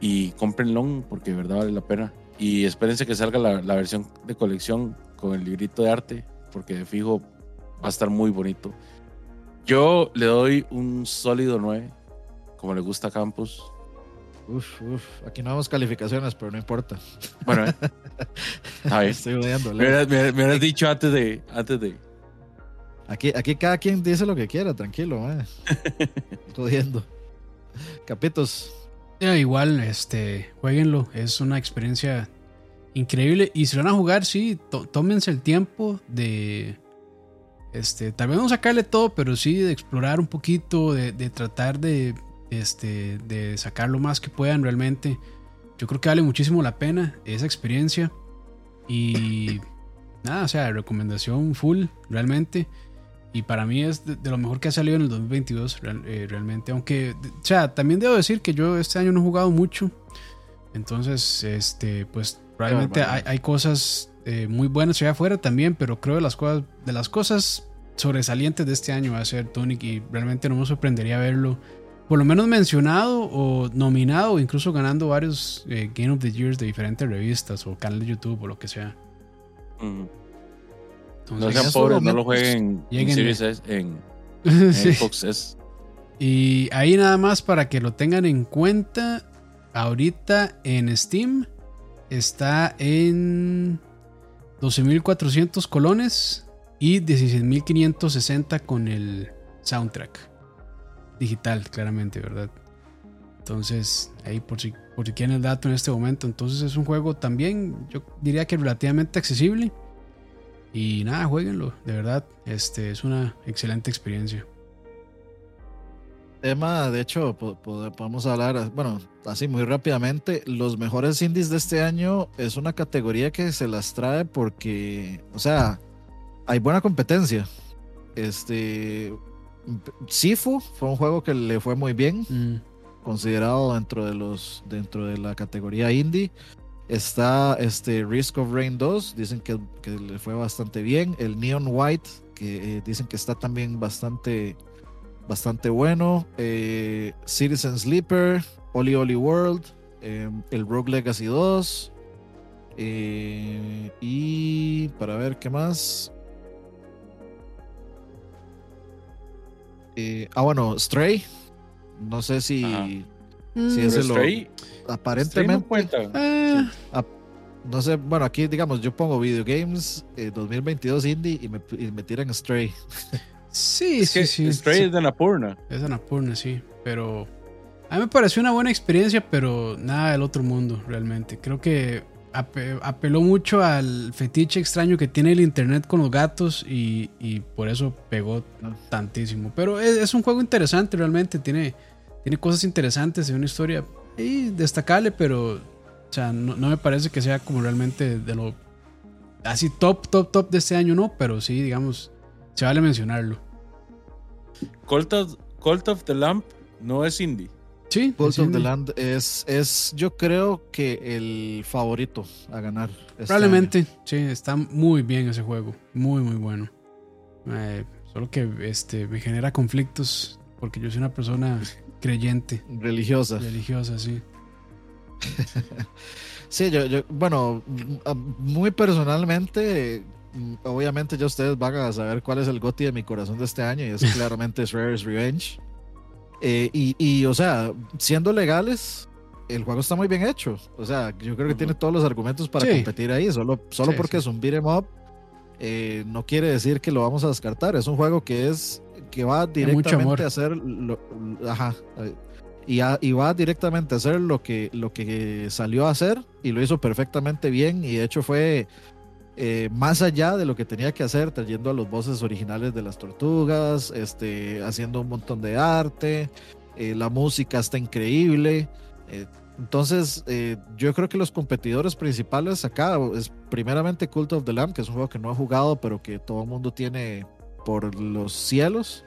y compren long porque de verdad vale la pena. Y espérense que salga la, la, versión de colección con el librito de arte, porque de fijo va a estar muy bonito. Yo le doy un sólido 9, como le gusta a Campus. Uf, uf, aquí no damos calificaciones, pero no importa. Bueno, eh. Estoy odiando. Me hubieras, dicho antes de, antes de. Aquí, aquí cada quien dice lo que quiera, tranquilo, eh. Jodiendo. Capitos. igual, este, jueguenlo. Es una experiencia increíble. Y si van a jugar, sí, tómense el tiempo de. Este, tal vez no sacarle todo, pero sí de explorar un poquito, de tratar de este, de sacar lo más que puedan realmente. Yo creo que vale muchísimo la pena esa experiencia. Y nada, o sea, recomendación full, realmente. Y para mí es de, lo mejor que ha salido en el 2022, eh, realmente. Aunque, o sea, también debo decir que yo este año no he jugado mucho. Entonces, este, pues realmente hay, cosas eh, muy buenas allá afuera también, pero creo de las cosas, de las cosas sobresalientes de este año va a ser Tonic y realmente no me sorprendería verlo por lo menos mencionado o nominado o incluso ganando varios eh, Game of the Years de diferentes revistas o canales de YouTube o lo que sea. no sean pobres, no lo jueguen en Series S, en, Xbox S. Y ahí nada más para que lo tengan en cuenta, ahorita en Steam está en 12.400 colones y 16.560 con el soundtrack digital, claramente, ¿verdad? Entonces, ahí por si, por si quieren el dato en este momento. Entonces es un juego también, yo diría que relativamente accesible. Y nada, jueguenlo, de verdad. Este es una excelente experiencia. Tema, de hecho, podemos hablar, bueno, así muy rápidamente. Los mejores indies de este año es una categoría que se las trae porque, o sea, hay buena competencia. Este, Sifu fue un juego que le fue muy bien, mm. considerado dentro de los dentro de la categoría indie. Está este Risk of Rain 2, dicen que, le fue bastante bien. El Neon White, que eh, dicen que está también bastante bastante bueno. Eh, Citizen Sleeper, Oli Oli World, em, el Rogue Legacy 2. Eh, y para ver qué más. Eh, ah, bueno, Stray. No sé si, si es lo. aparentemente. no, eh, no, sé, bueno, aquí digamos, yo pongo Video Games 2022 Indie y me, y me tiran Stray. Sí, sí, sí. Stray es de Napurna. Es de Napurna, sí. Pero a mí me pareció una buena experiencia, pero nada del otro mundo, realmente. Creo que apeló mucho al fetiche extraño que tiene el internet con los gatos y, por eso pegó tantísimo. Pero es, un juego interesante realmente, tiene, tiene cosas interesantes, y una historia destacable, pero o sea, no, me parece que sea como realmente de lo así top, top, top de este año, no, pero sí, digamos, se vale mencionarlo. Cult Cult of the Lamp no es indie. Sí, of the Land es, es, yo creo que el favorito a ganar. Este Probablemente, sí, está muy bien ese juego, muy, muy bueno. Eh, solo que este, me genera conflictos porque yo soy una persona creyente. Religiosa. Religiosa, sí. sí, yo, yo, bueno, muy personalmente, obviamente ya ustedes van a saber cuál es el goti de mi corazón de este año y es claramente Shredder's Revenge. Eh, y, o sea, siendo legales, el juego está muy bien hecho. O sea, yo creo que tiene todos los argumentos para competir ahí. Solo, solo porque es un beat'em up, eh, no quiere decir que lo vamos a descartar. Es un juego que es que va directamente a hacer lo, ajá, y, y, va directamente a hacer lo que, lo que salió a hacer y lo hizo perfectamente bien. Y de hecho fue eh, más allá de lo que tenía que hacer, trayendo a los voces originales de las tortugas, este, haciendo un montón de arte, eh, la música está increíble. Eh, entonces, yo creo que los competidores principales acá es primeramente Cult of the Lamb, que es un juego que no he jugado, pero que todo el mundo tiene por los cielos.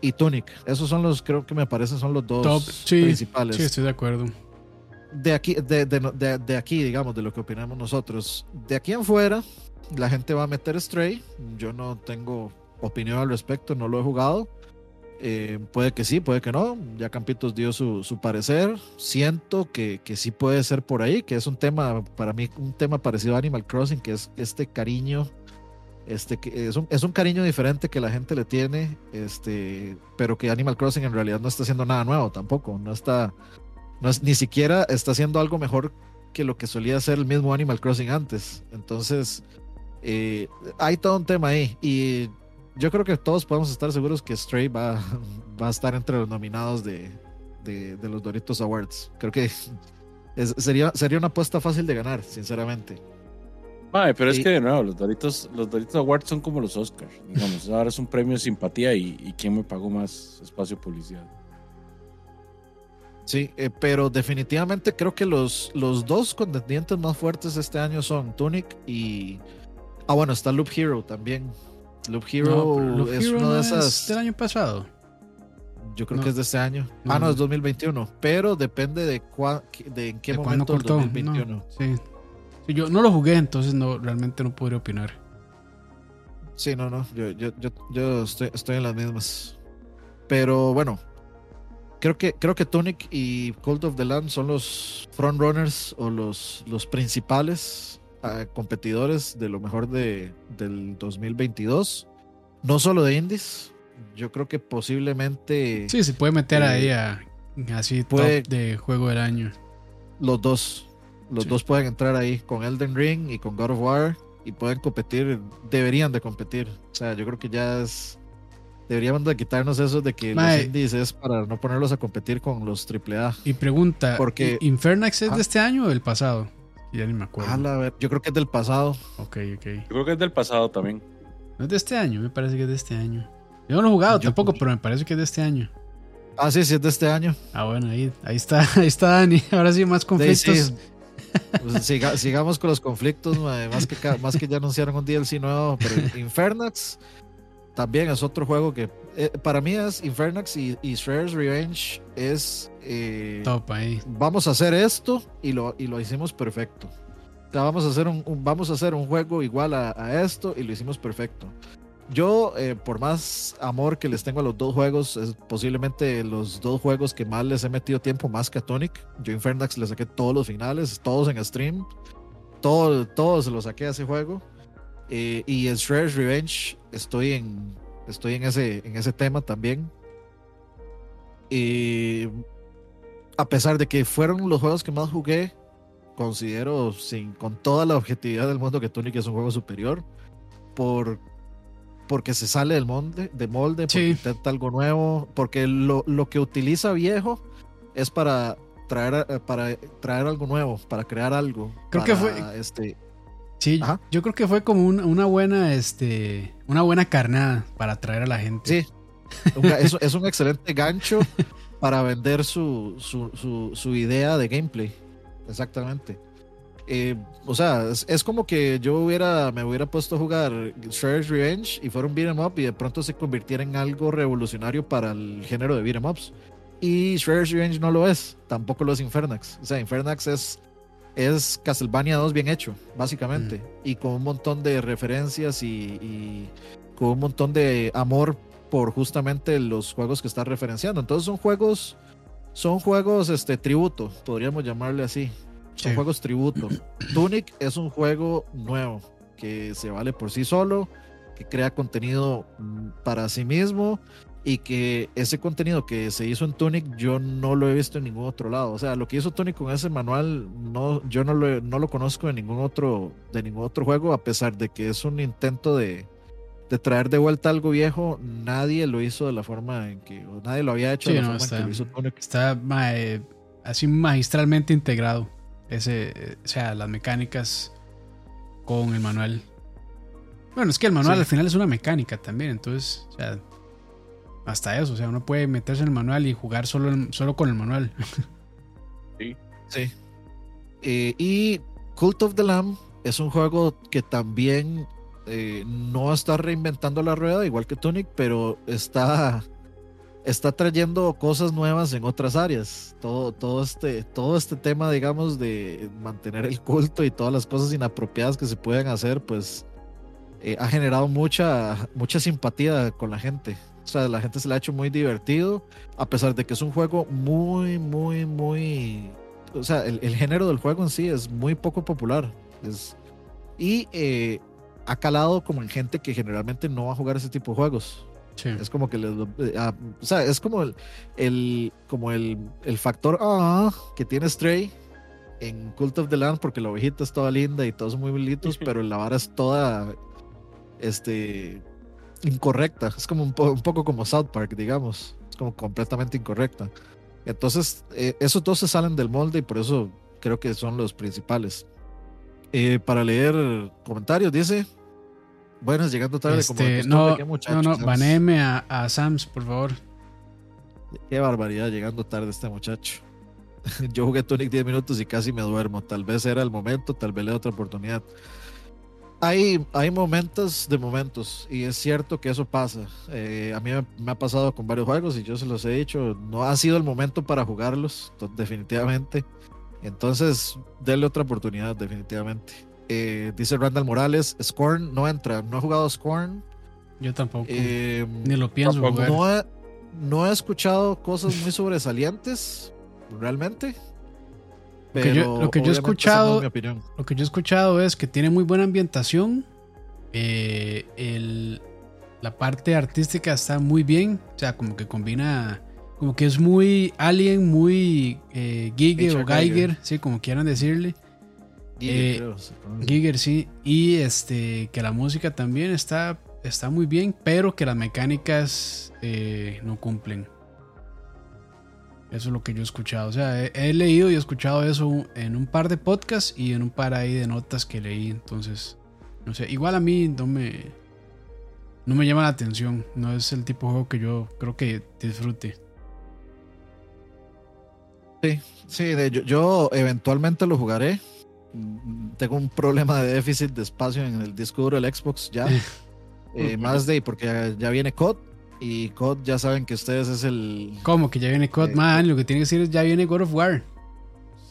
Y Tunic, esos son los, creo que me parece, son los dos principales. Sí, estoy de acuerdo de aquí, de, de, de, aquí, digamos, de lo que opinamos nosotros. De aquí en fuera, la gente va a meter Stray. Yo no tengo opinión al respecto, no lo he jugado. Eh, puede que sí, puede que no. Ya Campitos dio su, su parecer. Siento que, que, sí puede ser por ahí, que es un tema, para mí, un tema parecido a Animal Crossing, que es este cariño. Este, es, un, es un cariño diferente que la gente le tiene, este, pero que Animal Crossing en realidad no está haciendo nada nuevo tampoco. No está, no ni siquiera está haciendo algo mejor que lo que solía hacer el mismo Animal Crossing antes. Entonces, eh, hay todo un tema ahí. Y yo creo que todos podemos estar seguros que Stray va, va a estar entre los nominados de, de, los Doritos Awards. Creo que sería, sería una apuesta fácil de ganar, sinceramente. pero es que de nuevo, los Doritos, los Doritos Awards son como los Oscars. Digamos, ahora es un premio de simpatía y, y quién me pagó más espacio publicidad. Sí, eh, pero definitivamente creo que los, los dos contendientes más fuertes este año son Tunic y. Ah, bueno, está Loop Hero también. Loop Hero es uno de esas. ¿Es del año pasado? Yo creo que es de este año. ah, no, es 2021. Pero depende de, de en qué momento del 2021. sí. Yo no lo jugué, entonces no realmente no podría opinar. Sí, no, no. Yo, yo, yo, yo estoy, estoy en las mismas. Pero bueno, creo que, creo que Tonic y Cold of the Land son los frontrunners o los, los principales ah, competidores de lo mejor de, del 2022. No solo de indies, yo creo que posiblemente. Sí, se puede meter ahí eh, a, así puede, top de juego del año. Los dos. Los dos pueden entrar ahí con Elden Ring y con God of War y pueden competir, deberían de competir. O sea, yo creo que ya es Deberíamos de quitarnos eso de que los indies es para no ponerlos a competir con los AAA. Y pregunta, porque ¿Infernax es de este año o del pasado? Ya ni me acuerdo. a ver, yo creo que es del pasado. Ok, ok. Yo creo que es del pasado también. No es de este año, me parece que es de este año. Yo no lo he jugado tampoco, pero me parece que es de este año. Ah, sí, sí, es de este año. Ah, bueno, ahí, ahí está, ahí está Dani. Ahora sí, más conflictos. Pues sigamos con los conflictos, más que, más que ya anunciaron un DLC nuevo, pero Infernax también es otro juego que eh, para mí es Infernax y, y Shredder's Revenge es eh, top ahí. Vamos a hacer esto y lo, y lo hicimos perfecto. vamos a hacer un, vamos a hacer un juego igual a, esto y lo hicimos perfecto. Yo, eh, por más amor que les tengo a los dos juegos, es posiblemente los dos juegos que más les he metido tiempo, más que a Tonic. Yo Infernax le saqué todos los finales, todos en stream. Todo, todos los saqué a ese juego. Eh, y en Shredder's Revenge estoy en, estoy en, ese, en ese tema también. Y a pesar de que fueron los juegos que más jugué, considero sin, con toda la objetividad del mundo que Tunic es un juego superior. Por, porque se sale del molde, de molde porque intenta algo nuevo, porque lo, lo, que utiliza viejo es para traer, para traer algo nuevo, para crear algo. Creo que fue. Este, Sí, yo creo que fue como una, buena, este, una buena carnada para atraer a la gente. Sí, es, es un excelente gancho para vender su, su, idea de gameplay. Exactamente. Eh, o sea, es, como que yo hubiera, me hubiera puesto a jugar Shredder's Revenge y fuera un beat'em up y de pronto se convirtiera en algo revolucionario para el género de beat'em ups. Y Shredder's Revenge no lo es, tampoco lo es Infernax. O sea, Infernax es es Castlevania 2 bien hecho, básicamente, mm. y con un montón de referencias y, con un montón de amor por justamente los juegos que está referenciando. Entonces son juegos, son juegos este tributo, podríamos llamarle así. Son juegos tributo. Tunic es un juego nuevo que se vale por sí solo, que crea contenido mm, para sí mismo y que ese contenido que se hizo en Tunic yo no lo he visto en ningún otro lado. O sea, lo que hizo Tunic con ese manual no, yo no lo, no lo conozco de ningún otro de ningún otro juego, a pesar de que es un intento de, de traer de vuelta algo viejo, nadie lo hizo de la forma en que, nadie lo había hecho de la forma está, en que lo hizo Tunic. Está eh, así magistralmente integrado. Ese, o sea, las mecánicas con el manual. Bueno, es que el manual al final es una mecánica también, entonces, o sea, hasta eso, o sea, uno puede meterse en el manual y jugar solo, solo con el manual. Sí. Sí. Eh, y Cult of the Lamb es un juego que también eh, no está reinventando la rueda, igual que Tunic, pero está, está trayendo cosas nuevas en otras áreas. Todo, todo, este, todo este tema, digamos, de mantener el culto y todas las cosas inapropiadas que se pueden hacer, pues eh, ha generado mucha, mucha simpatía con la gente. O sea, la gente se le ha hecho muy divertido, a pesar de que es un juego muy, muy, muy... O sea, el, género del juego en sí es muy poco popular. Es, y eh, ha calado como en gente que generalmente no va a jugar ese tipo de juegos. Es como que les, eh, ah, o sea, es como el, el como el, el factor ah, que tiene Stray en Cult of the Land porque la ovejita es toda linda y todos muy bonitos, pero la vara es toda este incorrecta. Es como un, un, poco como South Park, digamos. Es como completamente incorrecta. Entonces, eh, esos dos se salen del molde y por eso creo que son los principales. Eh, para leer comentarios, dice. Buenas, llegando tarde como este, no, no, no, baneme a, a, Sams, por favor. Qué barbaridad, llegando tarde este muchacho. Yo jugué Tonic 10 minutos y casi me duermo. Tal vez era el momento, tal vez le otra oportunidad. Hay, hay momentos de momentos y es cierto que eso pasa. Eh, a mí me, ha pasado con varios juegos y yo se los he dicho, no ha sido el momento para jugarlos, definitivamente. Entonces, denle otra oportunidad, definitivamente. Eh, dice Randall Morales, Scorn no entra, no he jugado Scorn. Yo tampoco. Eh, Ni lo pienso jugar. No he, no he escuchado cosas muy sobresalientes, realmente lo que yo he escuchado, lo que yo he escuchado es que tiene muy buena ambientación. Eh, la parte artística está muy bien, o sea, como que combina, como que es muy Alien, muy eh, Giger o Geiger, sí, como quieran decirle. Giger, eh, Giger, sí, y este que la música también está está muy bien, pero que las mecánicas no cumplen. Eso es lo que yo he escuchado. O sea, he, leído y he escuchado eso en un par de podcasts y en un par ahí de notas que leí. Entonces, no sé, igual a mí no me, no me llama la atención. No es el tipo de juego que yo creo que disfrute. Sí, sí, yo, yo eventualmente lo jugaré. Tengo un problema de déficit de espacio en el disco duro del Xbox ya. eh, más de porque ya viene COD y COD ya saben que ustedes es el. ¿Cómo? Que ya viene COD, eh, man. Lo que tiene que decir es ya viene God of War.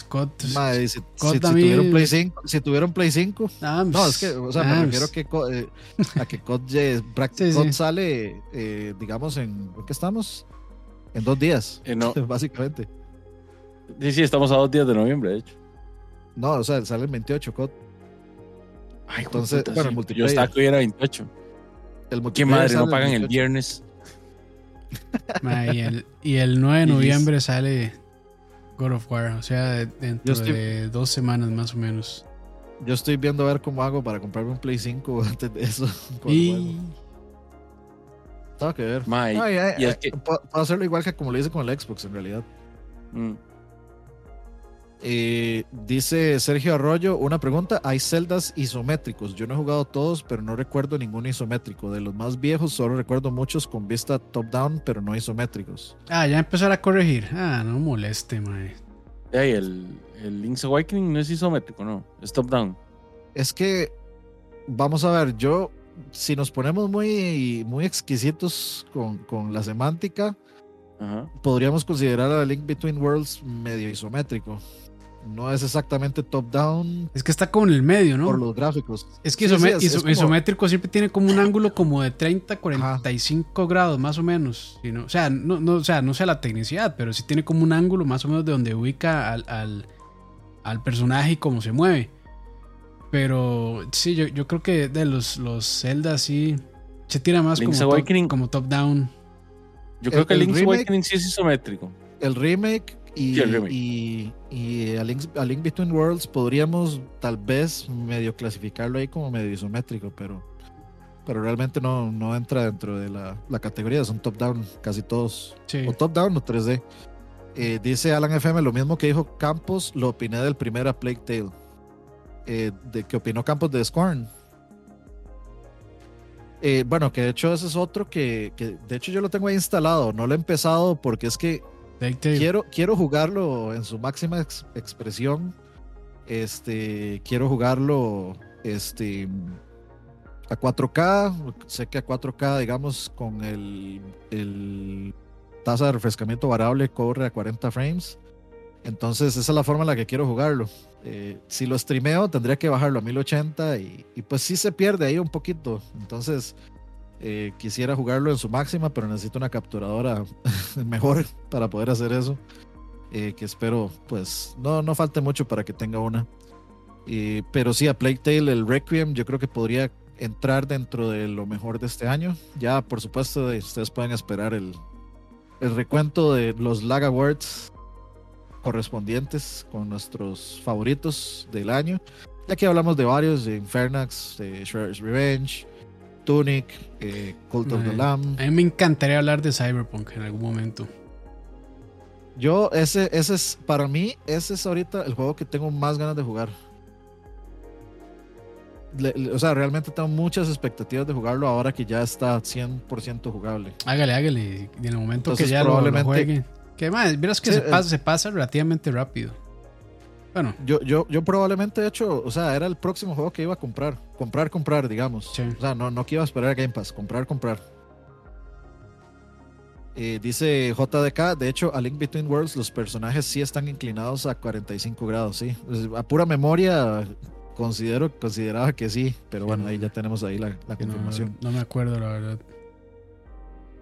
COD. si, si, tuvieron Play 5, si tuvieron Play 5. no, es que, o sea, me refiero que, eh, a que COD, COD sale, eh, digamos, en. ¿Qué estamos? En dos días. No. básicamente. Sí, sí, estamos a dos días de noviembre, de hecho. No, o sea, sale el 28 COD. Ay, Entonces, bueno, el multiplayer. Yo estaba que era 28. El ¿Qué madre no pagan el viernes? y, el, 9 de noviembre sale God of War, o sea, dentro de dos semanas más o menos. Yo estoy viendo a ver cómo hago para comprarme un Play 5 antes de eso. Y... Tengo que ver. Puedo hacerlo igual que como lo hice con el Xbox en realidad. Mm. Eh, dice Sergio Arroyo, una pregunta, hay celdas isométricos. Yo no he jugado todos, pero no recuerdo ningún isométrico. De los más viejos solo recuerdo muchos con vista top-down, pero no isométricos. Ah, ya empezar a corregir. Ah, no moleste, mae. el, el Link's Awakening no es isométrico, no, es top-down. Es que, vamos a ver, yo, si nos ponemos muy, muy exquisitos con, con la semántica, podríamos considerar a Link Between Worlds medio isométrico no es exactamente top-down. Es que está como en el medio, ¿no? Por los gráficos. Es que isométrico siempre tiene como un ángulo como de 30, 45 grados más o menos. O sea, no, no, o sea, no sé la tecnicidad, pero sí tiene como un ángulo más o menos de donde ubica al, al, personaje y cómo se mueve. Pero sí, yo, yo creo que de los, los Zelda sí se tira más como, top, como top-down. Yo creo que el Link's Awakening sí es isométrico. El remake y, y, a, Link, Between Worlds podríamos tal vez medio clasificarlo ahí como medio isométrico, pero, pero realmente no, no entra dentro de la, la categoría, son top-down casi todos. O top-down o 3D. Eh, dice Alan FM lo mismo que dijo Campos, lo opiné del primer A Plague Tale. eh, de que opinó Campos de Scorn. Eh, bueno, que de hecho ese es otro que, que, de hecho yo lo tengo ahí instalado, no lo he empezado porque es que quiero, quiero jugarlo en su máxima expresión. Este, quiero jugarlo este, a 4K, sé que a 4K, digamos, con el, el tasa de refrescamiento variable corre a 40 frames. Entonces esa es la forma en la que quiero jugarlo. Eh, si lo streameo tendría que bajarlo a 1080 y, y, pues sí se pierde ahí un poquito. Entonces eh, quisiera jugarlo en su máxima, pero necesito una capturadora mejor para poder hacer eso. Eh, que espero pues no, no falte mucho para que tenga una. pero sí, a Plague Tale, el Requiem, yo creo que podría entrar dentro de lo mejor de este año. Ya, por supuesto, ustedes pueden esperar el, el recuento de los Lag Awards correspondientes con nuestros favoritos del año. Ya que hablamos de varios, de Infernax, de Shredder's Revenge, Tunic, eh, Cult of the Lamb. A mí me encantaría hablar de Cyberpunk en algún momento. Yo, ese, ese es, para mí, ese es ahorita el juego que tengo más ganas de jugar. o sea, realmente tengo muchas expectativas de jugarlo ahora que ya está 100% jugable. Hágale, hágale. Y en el momento que ya probablemente, lo, juegue. Que más, verás que se, pasa, se pasa relativamente rápido. Bueno. Yo, yo, yo probablemente, de hecho, o sea, era el próximo juego que iba a comprar. Comprar, comprar, digamos. O sea, no, no que iba a esperar a Game Pass. Comprar, comprar. Eh, dice JDK, de hecho, a Link Between Worlds los personajes sí están inclinados a 45 grados, sí. Pues, a pura memoria considero, consideraba que sí, pero bueno, ahí ya tenemos ahí la, confirmación. no, me acuerdo, la verdad.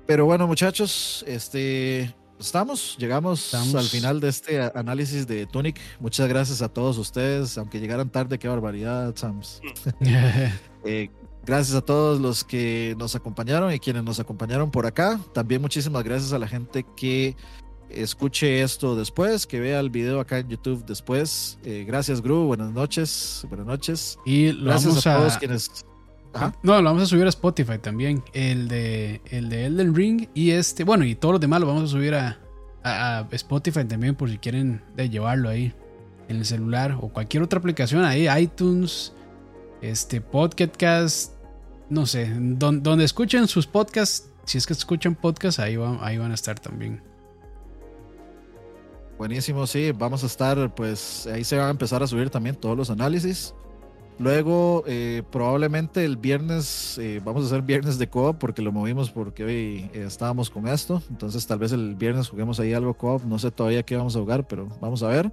Pero bueno, muchachos, este estamos, llegamos al final de este análisis de Tunic. Muchas gracias a todos ustedes, aunque llegaran tarde, qué barbaridad, Sams. Eh, gracias a todos los que nos acompañaron y quienes nos acompañaron por acá. También muchísimas gracias a la gente que escuche esto después, que vea el video acá en YouTube después. Eh, gracias, Gru. Buenas noches. Buenas noches. Y gracias a todos quienes no, lo vamos a subir a Spotify también. El de, el de Elden Ring y este, bueno, y todos los demás lo vamos a subir a, a, Spotify también por si quieren de llevarlo ahí en el celular o cualquier otra aplicación ahí, iTunes, este Podcast, no sé, donde, escuchen sus podcasts, si es que escuchan podcasts, ahí, ahí van a estar también. Buenísimo, sí, vamos a estar, pues ahí se van a empezar a subir también todos los análisis. Luego, eh, probablemente el viernes, eh, vamos a hacer viernes de co porque lo movimos porque hoy eh, estábamos con esto. Entonces, tal vez el viernes juguemos ahí algo co No sé todavía qué vamos a jugar, pero vamos a ver.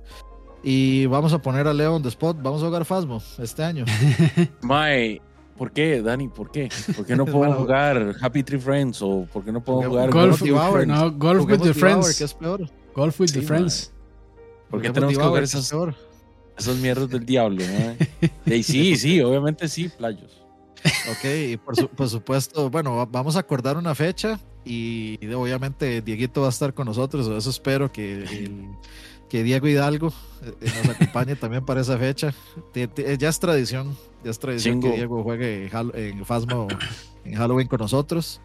Y vamos a poner a Leo on the spot. Vamos a jugar Fasmo este año. Mae, ¿por qué, Dani? ¿Por qué? ¿Por qué no podemos jugar Happy Tree Friends? ¿O por qué no podemos jugar Golf, Golf, no, golf with the Friends? Que es peor. Golf with the Friends. ¿Por qué tenemos que jugar esas? Esos mierdas del diablo, ¿no? sí, sí, obviamente sí, playos. Ok, y por, supuesto, bueno, vamos a acordar una fecha y obviamente Dieguito va a estar con nosotros, eso espero que, que Diego Hidalgo eh, nos acompañe también para esa fecha. Ya es tradición, ya es tradición que Diego juegue en Fasmo en Halloween con nosotros.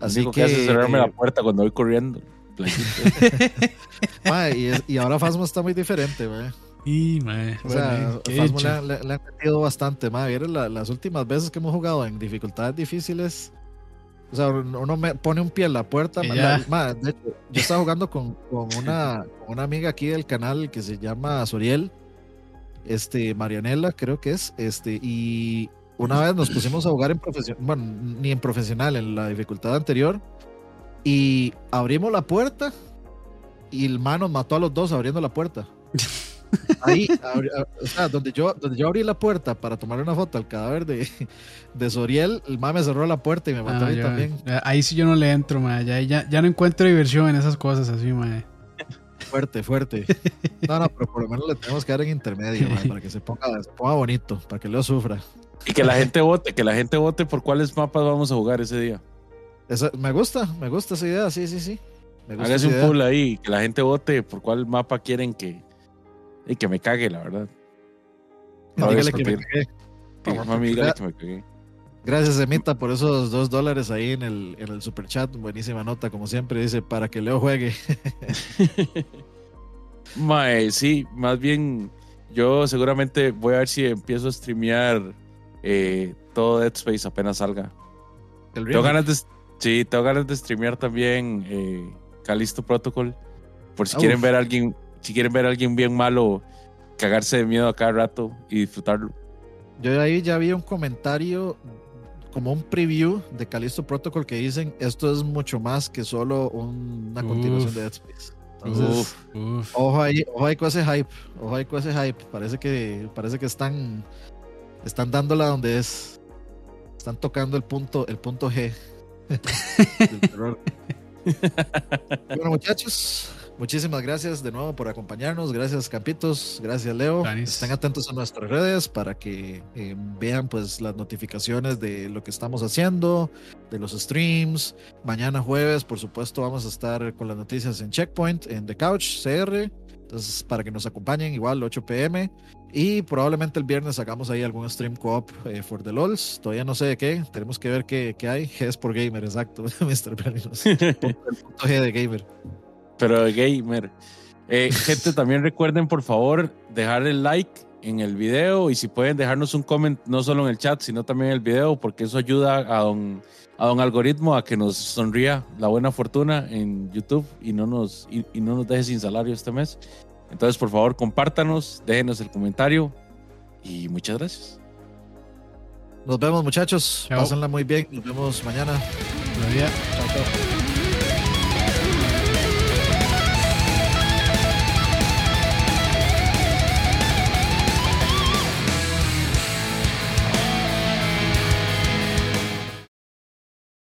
Así que, que hace cerrarme la eh, puerta cuando voy corriendo. y, y, ahora Fasmo está muy diferente, güey. Y, o sea, Fasmo le, le, han metido bastante, madre. las últimas veces que hemos jugado en dificultades difíciles, o sea, uno me pone un pie en la puerta. de hecho, yo estaba jugando con, con, una, con una amiga aquí del canal que se llama Soriel, este, Marianela, creo que es, este, y una vez nos pusimos a jugar en profesional, bueno, ni en profesional, en la dificultad anterior, y abrimos la puerta y el mano mató a los dos abriendo la puerta. Ahí, o sea, donde yo, donde yo abrí la puerta para tomar una foto al cadáver de, de Soriel, el mame cerró la puerta y me mató a mí también. Ahí sí yo no le entro, Ya, ya, no encuentro diversión en esas cosas así, ma. Fuerte, fuerte. No, no, pero por lo menos le tenemos que dar en intermedio, para que se ponga, se ponga bonito, para que Leo sufra. Y que la gente vote, que la gente vote por cuáles mapas vamos a jugar ese día. me gusta, me gusta esa idea, sí, sí, sí. Hágase un pool ahí, que la gente vote por cuál mapa quieren que, y que me cague, la verdad. dígale que me cague. Gracias, Emita, por esos dos dólares ahí en el, en el super chat. Buenísima nota, como siempre, dice, para que Leo juegue. Mae, sí, más bien yo seguramente voy a ver si empiezo a streamear eh, todo Dead Space apenas salga. Tengo ganas de, sí, tengo ganas de streamear también eh, Calisto Protocol. Por si ah, quieren ver a alguien, si quieren ver a alguien bien malo cagarse de miedo a cada rato y disfrutarlo. Yo ahí ya vi un comentario como un preview de Calisto Protocol que dicen esto es mucho más que solo una continuación de Dead Space. Entonces, ojo ahí, ojo ahí con ese hype, ojo ahí con ese hype. Parece que, parece que están, están dándola donde es. Están tocando el punto, el punto G bueno, muchachos, muchísimas gracias de nuevo por acompañarnos. Gracias, Campitos. Gracias, Leo. Estén atentos a nuestras redes para que eh, vean pues las notificaciones de lo que estamos haciendo, de los streams. Mañana jueves, por supuesto, vamos a estar con las noticias en Checkpoint, en The Couch CR. Entonces, para que nos acompañen, igual 8 pm. Y probablemente el viernes hagamos ahí algún stream co-op eh, for the LOLs. Todavía no sé de qué. Tenemos que ver qué, qué hay. G es por gamer, exacto. Mr. el punto G de gamer. Pero de gamer. Eh, gente, también recuerden, por favor, dejar el like en el video y si pueden dejarnos un comment, no solo en el chat, sino también en el video, porque eso ayuda a don, a don algoritmo a que nos sonría la buena fortuna en YouTube y no nos, y no nos deje sin salario este mes. Entonces, por favor, compártanos, déjenos el comentario y muchas gracias. Nos vemos, muchachos. Pásenla muy bien. Nos vemos mañana. Chao, chao.